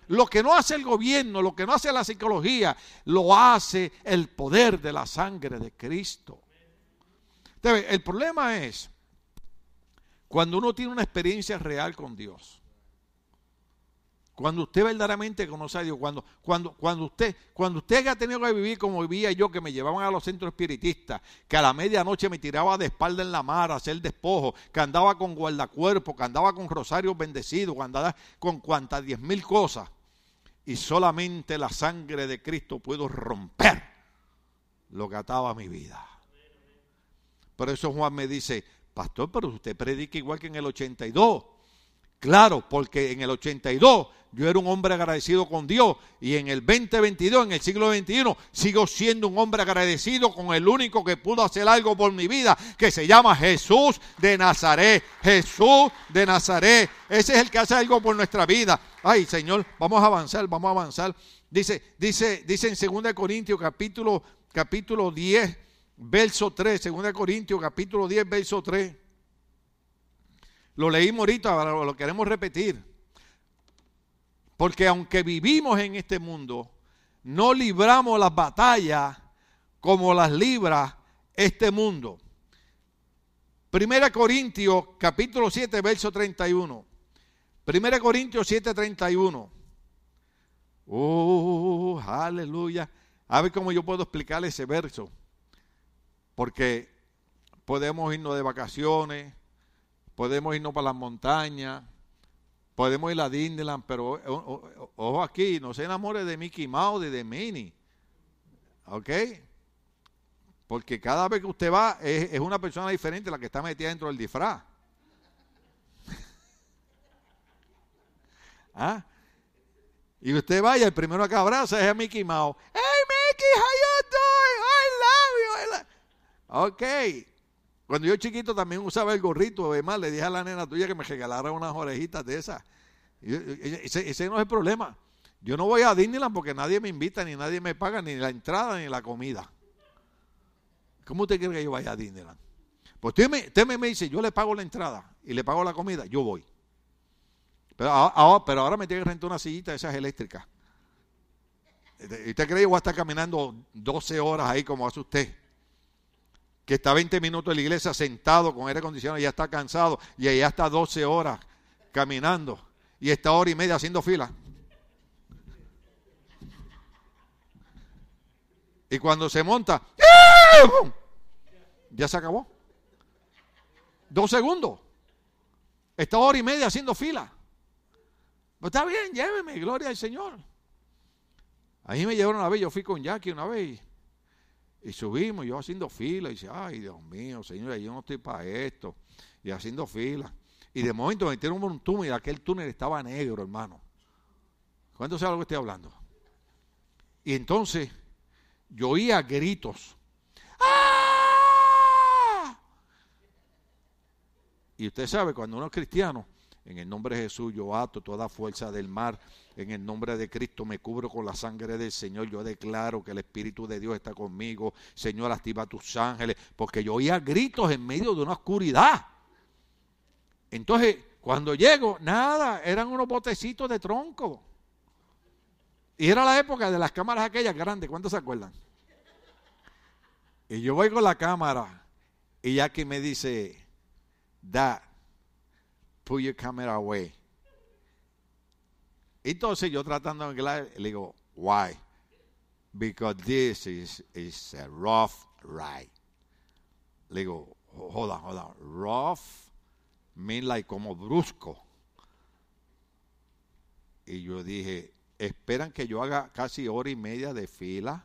Lo que no hace el gobierno, lo que no hace la psicología, lo hace el poder de la sangre de Cristo. El problema es cuando uno tiene una experiencia real con Dios. Cuando usted verdaderamente conoce a Dios, cuando, cuando, cuando, usted, cuando usted haya tenido que vivir como vivía yo, que me llevaban a los centros espiritistas, que a la medianoche me tiraba de espalda en la mar a hacer despojo, que andaba con guardacuerpo, que andaba con rosarios bendecidos, que andaba con cuantas diez mil cosas, y solamente la sangre de Cristo pudo romper lo que ataba mi vida. Por eso Juan me dice, pastor, pero usted predica igual que en el 82. Claro, porque en el 82 yo era un hombre agradecido con Dios y en el 2022, en el siglo XXI, sigo siendo un hombre agradecido con el único que pudo hacer algo por mi vida, que se llama Jesús de Nazaret. Jesús de Nazaret. Ese es el que hace algo por nuestra vida. Ay, Señor, vamos a avanzar, vamos a avanzar. Dice, dice, dice en 2 Corintios capítulo, capítulo 10, verso 3, 2 Corintios capítulo 10, verso 3. Lo leímos ahorita, lo queremos repetir. Porque aunque vivimos en este mundo, no libramos las batallas como las libra este mundo. Primera Corintios capítulo 7, verso 31. Primera Corintios 7, 31. Oh, aleluya. A ver cómo yo puedo explicar ese verso. Porque podemos irnos de vacaciones, podemos irnos para las montañas, podemos ir a Disneyland, pero ojo aquí, no se enamore de Mickey Mouse y de Minnie. ¿Ok? Porque cada vez que usted va es, una persona diferente la que está metida dentro del disfraz. ¿Ah? Y usted vaya, el primero que abraza es a Mickey Mouse. Hey Mickey, how you doing? I love you. I love... Ok. Cuando yo chiquito también usaba el gorrito, además le dije a la nena tuya que me regalara unas orejitas de esas. Ese, no es el problema. Yo no voy a Disneyland porque nadie me invita, ni nadie me paga, ni la entrada, ni la comida. ¿Cómo usted quiere que yo vaya a Disneyland? Pues usted me, dice, yo le pago la entrada y le pago la comida, yo voy. Pero ahora, pero ahora me tiene que rentar una sillita de esas eléctricas. ¿Y usted cree que voy a estar caminando 12 horas ahí como hace usted? Que está 20 minutos en la iglesia sentado con aire acondicionado ya está cansado y ya está 12 horas caminando y está hora y media haciendo fila. Y cuando se monta, ya se acabó. Dos segundos. Está hora y media haciendo fila. Pues está bien, lléveme, gloria al Señor. Ahí me llevaron una vez, yo fui con Jackie una vez. Y subimos, yo haciendo fila, y dice, ay Dios mío, señora, yo no estoy para esto. Y haciendo fila. Y de momento me metieron un túnel y aquel túnel estaba negro, hermano. ¿Cuánto sabe lo que estoy hablando? Y entonces yo oía gritos. ¡Ah! Y usted sabe, cuando uno es cristiano, en el nombre de Jesús yo ato toda fuerza del mar. En el nombre de Cristo me cubro con la sangre del Señor. Yo declaro que el Espíritu de Dios está conmigo. Señor, activa tus ángeles. Porque yo oía gritos en medio de una oscuridad. Entonces, cuando llego, nada, eran unos botecitos de tronco. Y era la época de las cámaras aquellas grandes. ¿Cuántos se acuerdan? Y yo voy con la cámara. Y que me dice, da put your camera away. Entonces yo tratando de hablar, le digo, why? Because this is, is a rough ride. Le digo, hold on, hold on. Rough mean like como brusco. Y yo dije, esperan que yo haga casi hora y media de fila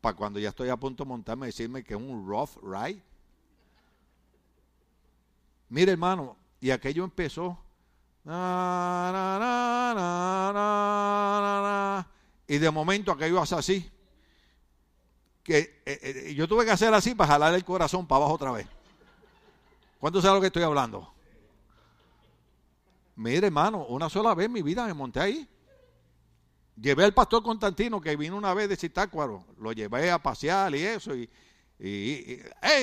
para cuando ya estoy a punto de montarme decirme que es un rough ride. Mire, hermano, y aquello empezó. y de momento aquello hace así. Que eh, eh, yo tuve que hacer así para jalar el corazón para abajo otra vez. ¿Cuánto sabe lo que estoy hablando? Mire, hermano, una sola vez en mi vida me monté ahí. Llevé al pastor Constantino que vino una vez de Citácuaro. Lo llevé a pasear y eso. Y, y,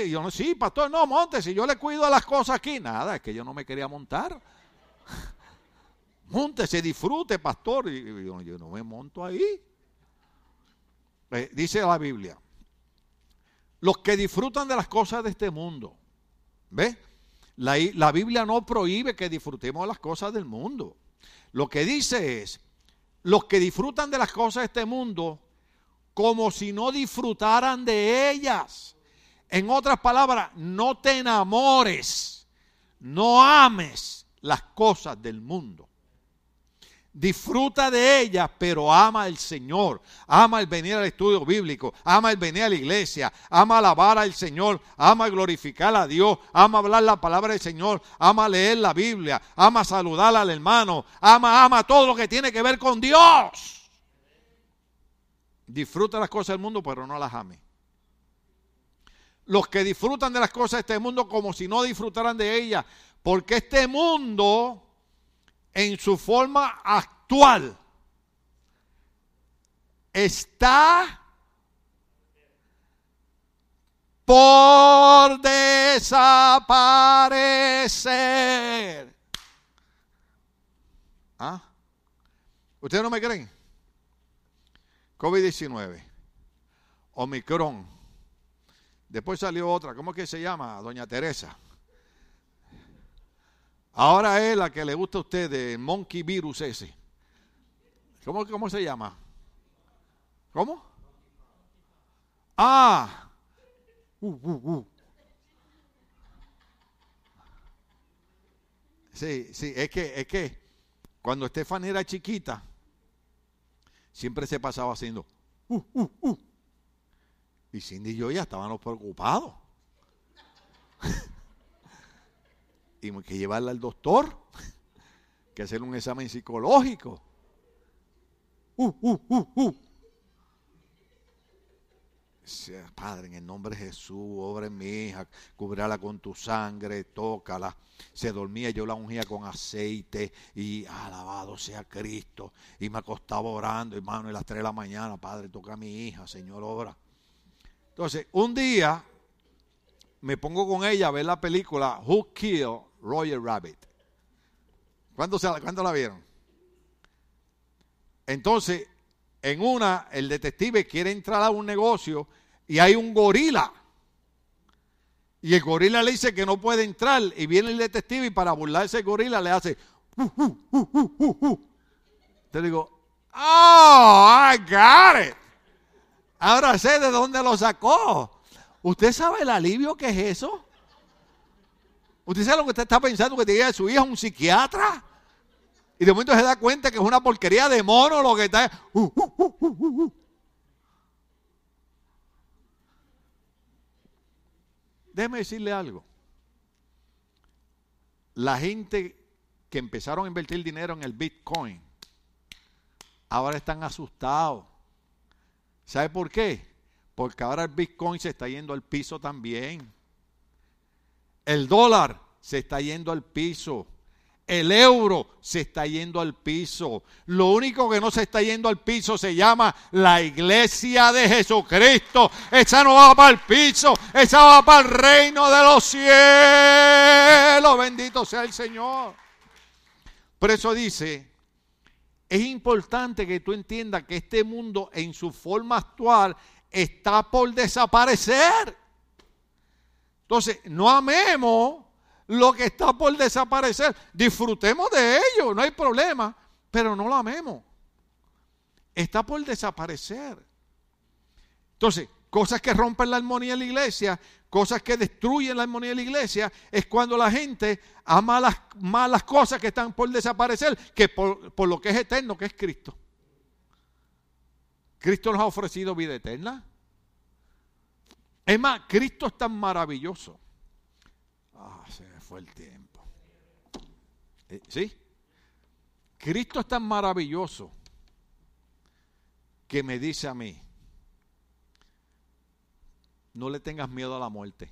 yo no, sí, pastor, no, monte, si yo le cuido a las cosas aquí, nada, es que yo no me quería montar. monte, se disfrute, pastor. Y, yo, no me monto ahí. Eh, dice la Biblia, los que disfrutan de las cosas de este mundo, ¿ve? La, la Biblia no prohíbe que disfrutemos de las cosas del mundo. Lo que dice es, los que disfrutan de las cosas de este mundo como si no disfrutaran de ellas. En otras palabras, no te enamores, no ames las cosas del mundo. Disfruta de ellas, pero ama al Señor. Ama el venir al estudio bíblico. Ama el venir a la iglesia. Ama alabar al Señor. Ama glorificar a Dios. Ama hablar la palabra del Señor. Ama leer la Biblia. Ama saludar al hermano. Ama, ama todo lo que tiene que ver con Dios. Disfruta las cosas del mundo, pero no las ame. Los que disfrutan de las cosas de este mundo como si no disfrutaran de ellas. Porque este mundo en su forma actual está por desaparecer. ¿Ah? ¿Ustedes no me creen? COVID-19, Omicron. Después salió otra, ¿cómo es que se llama? Doña Teresa. Ahora es la que le gusta a usted, el monkey virus ese. ¿Cómo, cómo se llama? ¿Cómo? Ah. Uh, uh, uh. Sí, sí, es que, es que cuando Estefan era chiquita, siempre se pasaba haciendo uh, uh, uh. Y Cindy y yo ya estábamos preocupados. y que llevarla al doctor, que hacer un examen psicológico. Uh, uh, uh, uh. Padre, en el nombre de Jesús, obra en mi hija, cubrirla con tu sangre, tócala. Se dormía, yo la ungía con aceite y alabado sea Cristo. Y me acostaba orando, hermano, a las 3 de la mañana, Padre, toca a mi hija, Señor, obra. Entonces, un día me pongo con ella a ver la película Who Killed Roger Rabbit. ¿Cuándo, se, ¿Cuándo la vieron? Entonces, en una, el detective quiere entrar a un negocio y hay un gorila. Y el gorila le dice que no puede entrar. Y viene el detective y para burlarse el gorila le hace. Uh, uh, uh, Te digo, oh, I got it. Ahora sé de dónde lo sacó. ¿Usted sabe el alivio que es eso? ¿Usted sabe lo que usted está pensando que tenía su hija un psiquiatra? Y de momento se da cuenta que es una porquería de mono lo que está. Uh, uh, uh, Déjeme decirle algo. La gente que empezaron a invertir dinero en el Bitcoin, ahora están asustados. ¿Sabe por qué? Porque ahora el Bitcoin se está yendo al piso también. El dólar se está yendo al piso. El euro se está yendo al piso. Lo único que no se está yendo al piso se llama la iglesia de Jesucristo. Esa no va para el piso, esa va para el reino de los cielos. Bendito sea el Señor. Por eso dice, es importante que tú entiendas que este mundo en su forma actual está por desaparecer. Entonces, no amemos lo que está por desaparecer. Disfrutemos de ello, no hay problema, pero no lo amemos. Está por desaparecer. Entonces, cosas que rompen la armonía de la iglesia, cosas que destruyen la armonía de la iglesia, es cuando la gente ama las malas cosas que están por desaparecer, que por, por lo que es eterno, que es Cristo. Cristo nos ha ofrecido vida eterna. Es más, Cristo es tan maravilloso. Ah, el tiempo. Eh, ¿Sí? Cristo es tan maravilloso que me dice a mí, no le tengas miedo a la muerte.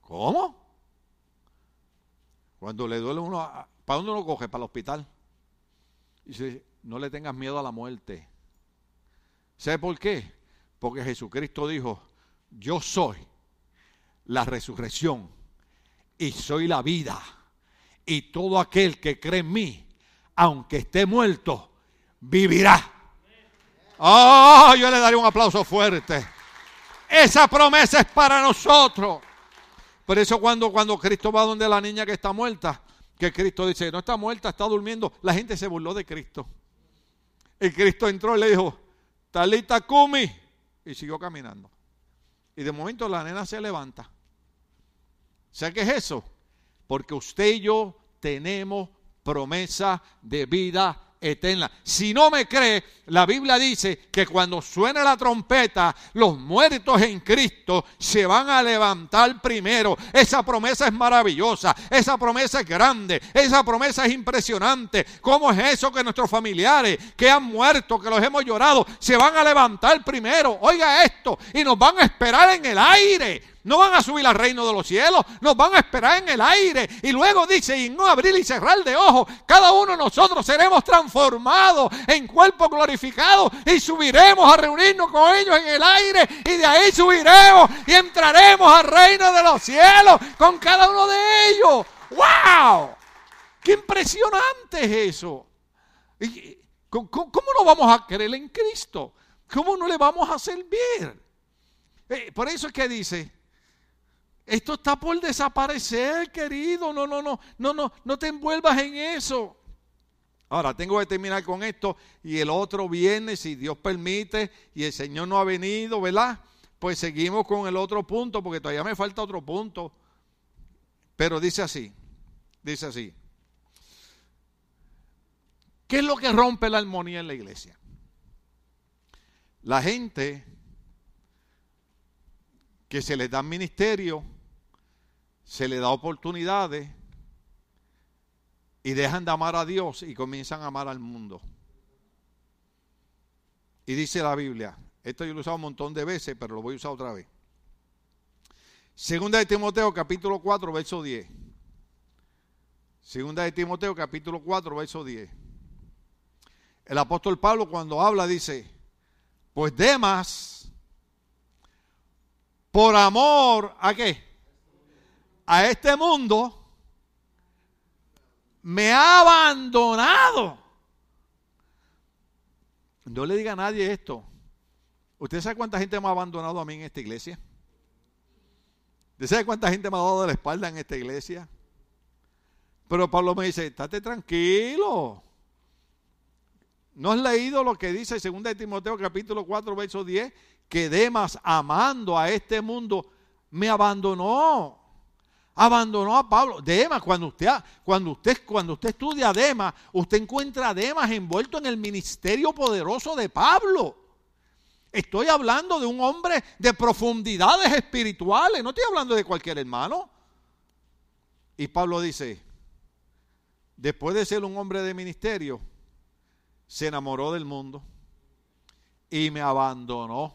¿Cómo? Cuando le duele uno, ¿para dónde uno coge? Para el hospital. Y dice, no le tengas miedo a la muerte. ¿Sabe por qué? Porque Jesucristo dijo, yo soy la resurrección y soy la vida. Y todo aquel que cree en mí, aunque esté muerto, vivirá. Oh, yo le daré un aplauso fuerte. Esa promesa es para nosotros. Por eso cuando, cuando Cristo va donde la niña que está muerta, que Cristo dice, no está muerta, está durmiendo. La gente se burló de Cristo. Y Cristo entró y le dijo, Talita Kumi. Y siguió caminando. Y de momento la nena se levanta. ¿Sabe qué es eso? Porque usted y yo tenemos promesa de vida eterna. Si no me cree, la Biblia dice que cuando suene la trompeta, los muertos en Cristo se van a levantar primero. Esa promesa es maravillosa, esa promesa es grande, esa promesa es impresionante. ¿Cómo es eso que nuestros familiares que han muerto, que los hemos llorado, se van a levantar primero? Oiga esto, y nos van a esperar en el aire. No van a subir al reino de los cielos, nos van a esperar en el aire. Y luego dice, y en un abrir y cerrar de ojos, cada uno de nosotros seremos transformados en cuerpo glorificado y subiremos a reunirnos con ellos en el aire y de ahí subiremos y entraremos al reino de los cielos con cada uno de ellos. ¡Wow! ¡Qué impresionante es eso! ¿Cómo, no vamos a creer en Cristo? ¿Cómo no le vamos a servir? Eh, por eso es que dice, esto está por desaparecer, querido. No, no, no, no, no, no te envuelvas en eso. Ahora, tengo que terminar con esto y el otro viene, si Dios permite, y el Señor no ha venido, ¿verdad? Pues seguimos con el otro punto, porque todavía me falta otro punto. Pero dice así, dice así. ¿Qué es lo que rompe la armonía en la iglesia? La gente que se les da ministerio se le da oportunidades y dejan de amar a Dios y comienzan a amar al mundo. Y dice la Biblia, esto yo lo he usado un montón de veces, pero lo voy a usar otra vez. Segunda de Timoteo capítulo 4, verso 10. Segunda de Timoteo capítulo 4, verso 10. El apóstol Pablo cuando habla dice, pues Demas, por amor a qué? A este mundo, me ha abandonado. No le diga a nadie esto. ¿Usted sabe cuánta gente me ha abandonado a mí en esta iglesia? ¿Usted sabe cuánta gente me ha dado de la espalda en esta iglesia? Pero Pablo me dice, estate tranquilo. ¿No has leído lo que dice 2 de Timoteo capítulo 4, verso 10? Que Demas, amando a este mundo, me abandonó abandonó a Pablo. Demas, cuando usted, cuando usted, cuando usted estudia a Demas, usted encuentra a Demas envuelto en el ministerio poderoso de Pablo. Estoy hablando de un hombre de profundidades espirituales, no estoy hablando de cualquier hermano. Y Pablo dice, después de ser un hombre de ministerio, se enamoró del mundo y me abandonó.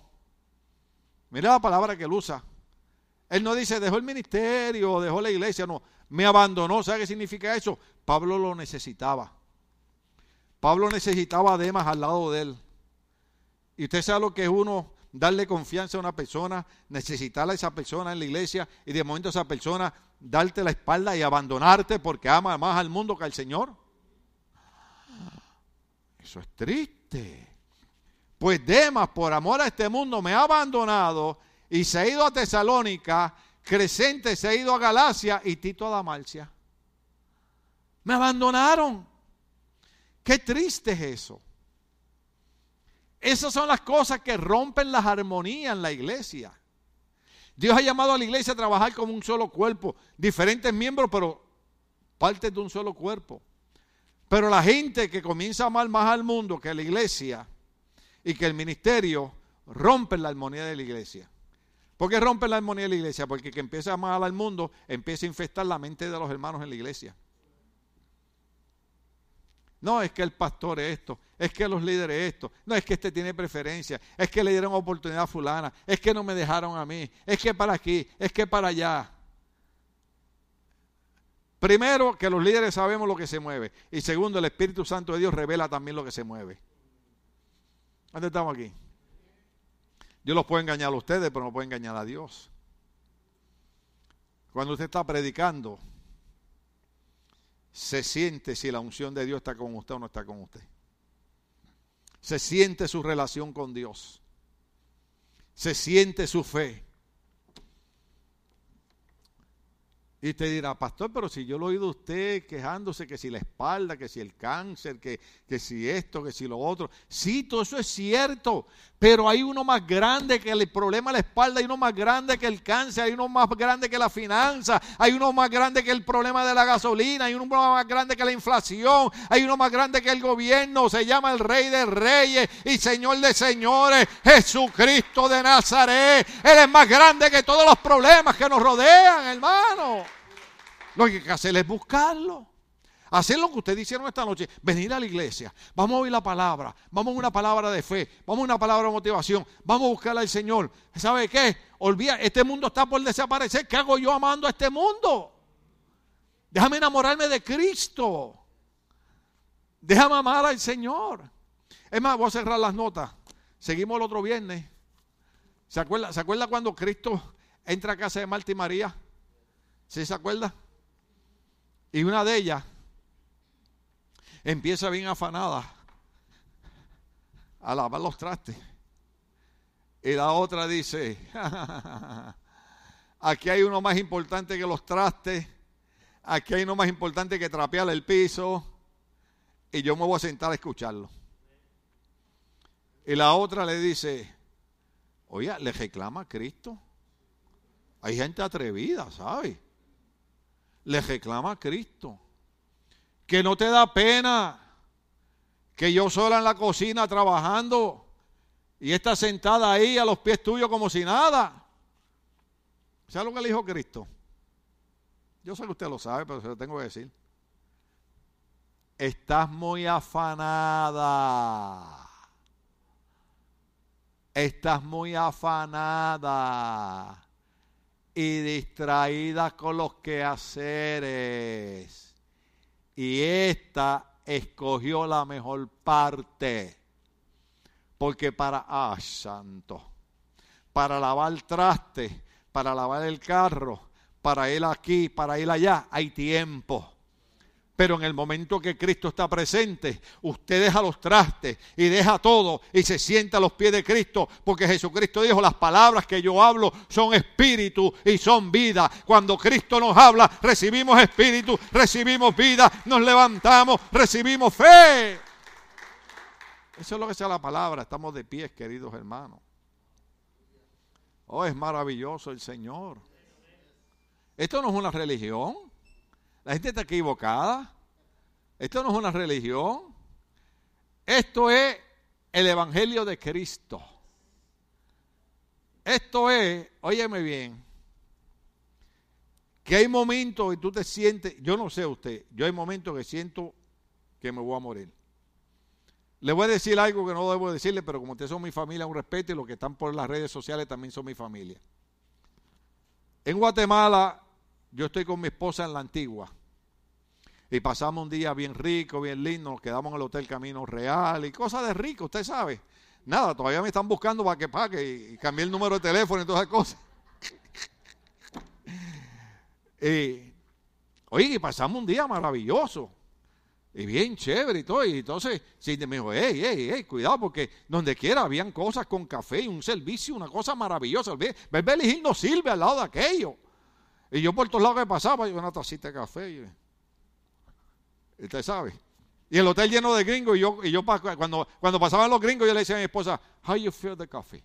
Mira la palabra que él usa. Él no dice, dejó el ministerio, dejó la iglesia, no, me abandonó. ¿Sabe qué significa eso? Pablo lo necesitaba. Pablo necesitaba además al lado de él. Y usted sabe lo que es uno darle confianza a una persona, necesitar a esa persona en la iglesia y de momento esa persona darte la espalda y abandonarte porque ama más al mundo que al Señor. Eso es triste. Pues Demas, por amor a este mundo, me ha abandonado y se ha ido a Tesalónica, Crescente se ha ido a Galacia y Tito a Damalcia. Me abandonaron. Qué triste es eso. Esas son las cosas que rompen las armonías en la iglesia. Dios ha llamado a la iglesia a trabajar como un solo cuerpo, diferentes miembros, pero parte de un solo cuerpo. Pero la gente que comienza a amar más al mundo que a la iglesia y que el ministerio rompen la armonía de la iglesia. ¿Por qué rompe la armonía de la iglesia? Porque que empieza a amar al mundo empieza a infestar la mente de los hermanos en la iglesia. No es que el pastor es esto, es que los líderes esto, no es que este tiene preferencia, es que le dieron oportunidad a fulana, es que no me dejaron a mí, es que para aquí, es que para allá. Primero, que los líderes sabemos lo que se mueve. Y segundo, el Espíritu Santo de Dios revela también lo que se mueve. ¿Dónde estamos aquí? Dios los puede engañar a ustedes, pero no puede engañar a Dios. Cuando usted está predicando, se siente si la unción de Dios está con usted o no está con usted. Se siente su relación con Dios. Se siente su fe. Y te dirá, pastor, pero si yo lo he oído usted quejándose que si la espalda, que si el cáncer, que, que si esto, que si lo otro. Sí, todo eso es cierto, pero hay uno más grande que el problema de la espalda, hay uno más grande que el cáncer, hay uno más grande que la finanza, hay uno más grande que el problema de la gasolina, hay uno más grande que la inflación, hay uno más grande que el gobierno, se llama el Rey de Reyes y Señor de Señores, Jesucristo de Nazaret. Él es más grande que todos los problemas que nos rodean, hermano. Lo que hay que hacer es buscarlo. Hacer lo que ustedes hicieron esta noche, venir a la iglesia, vamos a oír la palabra, vamos a una palabra de fe, vamos a una palabra de motivación, vamos a buscar al Señor. ¿Sabe qué? Olvida, este mundo está por desaparecer. ¿Qué hago yo amando a este mundo? Déjame enamorarme de Cristo. Déjame amar al Señor. Es más, voy a cerrar las notas. Seguimos el otro viernes. ¿Se acuerda, ¿se acuerda cuando Cristo entra a casa de Marta y María? ¿Sí se acuerda? Y una de ellas empieza bien afanada a lavar los trastes. Y la otra dice, aquí hay uno más importante que los trastes, aquí hay uno más importante que trapear el piso, y yo me voy a sentar a escucharlo. Y la otra le dice, oye, le reclama a Cristo. Hay gente atrevida, ¿sabes? le reclama a Cristo. Que no te da pena que yo sola en la cocina trabajando y está sentada ahí a los pies tuyos como si nada. ¿Sabe lo que le dijo Cristo? Yo sé que usted lo sabe, pero se lo tengo que decir. Estás muy afanada. Estás muy afanada y distraída con los quehaceres. Y esta escogió la mejor parte. Porque para, ah, santo, para lavar traste, para lavar el carro, para ir aquí, para ir allá, hay tiempo. Pero en el momento que Cristo está presente, usted deja los trastes y deja todo y se sienta a los pies de Cristo, porque Jesucristo dijo, las palabras que yo hablo son espíritu y son vida. Cuando Cristo nos habla, recibimos espíritu, recibimos vida, nos levantamos, recibimos fe. Eso es lo que sea la palabra, estamos de pies, queridos hermanos. Oh, es maravilloso el Señor. Esto no es una religión. La gente está equivocada. Esto no es una religión. Esto es el Evangelio de Cristo. Esto es, óyeme bien, que hay momentos y tú te sientes, yo no sé usted, yo hay momentos que siento que me voy a morir. Le voy a decir algo que no debo decirle, pero como ustedes son mi familia, un respeto y los que están por las redes sociales también son mi familia. En Guatemala yo estoy con mi esposa en la antigua. Y pasamos un día bien rico, bien lindo, nos quedamos en el Hotel Camino Real y cosas de rico, usted sabe. Nada, todavía me están buscando para que pague y cambié el número de teléfono y todas esas cosas. y, oye, pasamos un día maravilloso. Y bien chévere y todo. Y entonces, sí, me dijo, hey, hey, hey, cuidado, porque donde quiera habían cosas con café y un servicio, una cosa maravillosa. Beverly Hills no sirve al lado de aquello. Y yo por todos lados que pasaba, yo una tacita de café. Y, usted sabe. Y el hotel lleno de gringos. Y yo, y yo cuando, cuando pasaban los gringos, yo le decía a mi esposa, How you feel the coffee?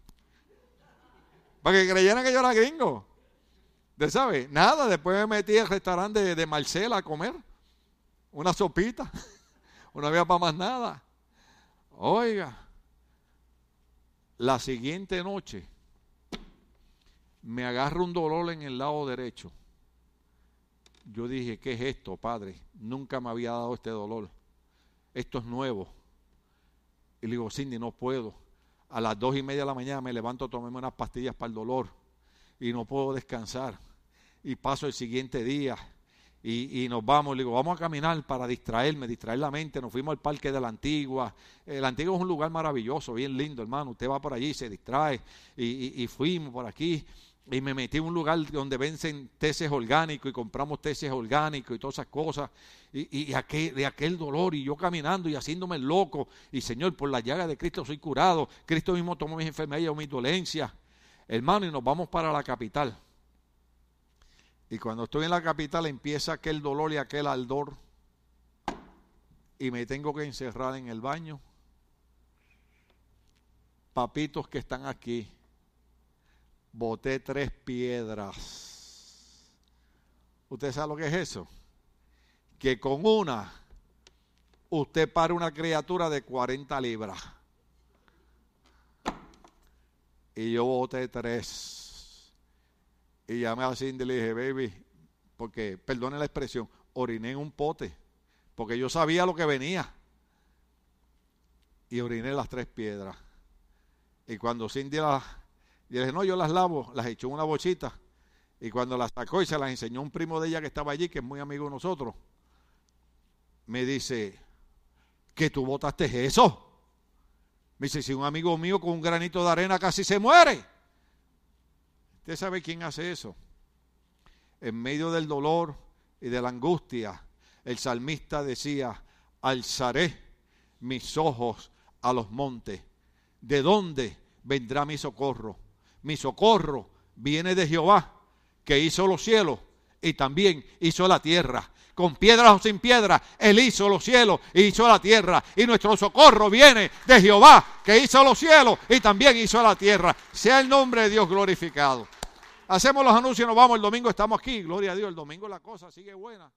Para que creyeran que yo era gringo. ¿Usted sabe? Nada, después me metí al restaurante de, Marcela a comer. Una sopita. No había para más nada. Oiga, la siguiente noche me agarra un dolor en el lado derecho. Yo dije, ¿qué es esto, Padre? Nunca me había dado este dolor. Esto es nuevo. Y le digo, Cindy, no puedo. A las dos y media de la mañana me levanto, tomemos unas pastillas para el dolor. Y no puedo descansar. Y paso el siguiente día. Y, nos vamos, le digo, vamos a caminar para distraerme, distraer la mente. Nos fuimos al parque de la Antigua. El Antigua es un lugar maravilloso, bien lindo, hermano. Usted va por allí, se distrae. y fuimos por aquí y me metí en un lugar donde vencen tesis orgánicos y compramos tesis orgánicos y todas esas cosas. Y, de aquel dolor y yo caminando y haciéndome loco. Y Señor, por la llaga de Cristo soy curado. Cristo mismo tomó mis enfermedades o mis dolencias. Hermano, y nos vamos para la capital. Y cuando estoy en la capital empieza aquel dolor y aquel ardor. Y me tengo que encerrar en el baño. Papitos que están aquí. Boté tres piedras. ¿Usted sabe lo que es eso? Que con una usted para una criatura de 40 libras. Y yo boté tres. Y llamé a Cindy y le dije, baby, porque, perdone la expresión, oriné en un pote, porque yo sabía lo que venía. Y oriné las tres piedras. Y cuando Cindy las, y le dije, no, yo las lavo, las echó en una bochita. Y cuando las sacó y se las enseñó un primo de ella que estaba allí, que es muy amigo de nosotros, me dice, que tú botaste eso. Me dice, si un amigo mío con un granito de arena casi se muere. ¿Usted sabe quién hace eso? En medio del dolor y de la angustia, el salmista decía, alzaré mis ojos a los montes. ¿De dónde vendrá mi socorro? Mi socorro viene de Jehová, que hizo los cielos y también hizo la tierra con piedras o sin piedras, Él hizo los cielos y hizo la tierra. Y nuestro socorro viene de Jehová, que hizo los cielos y también hizo la tierra. Sea el nombre de Dios glorificado. Hacemos los anuncios, nos vamos. El domingo estamos aquí. Gloria a Dios. El domingo la cosa sigue buena.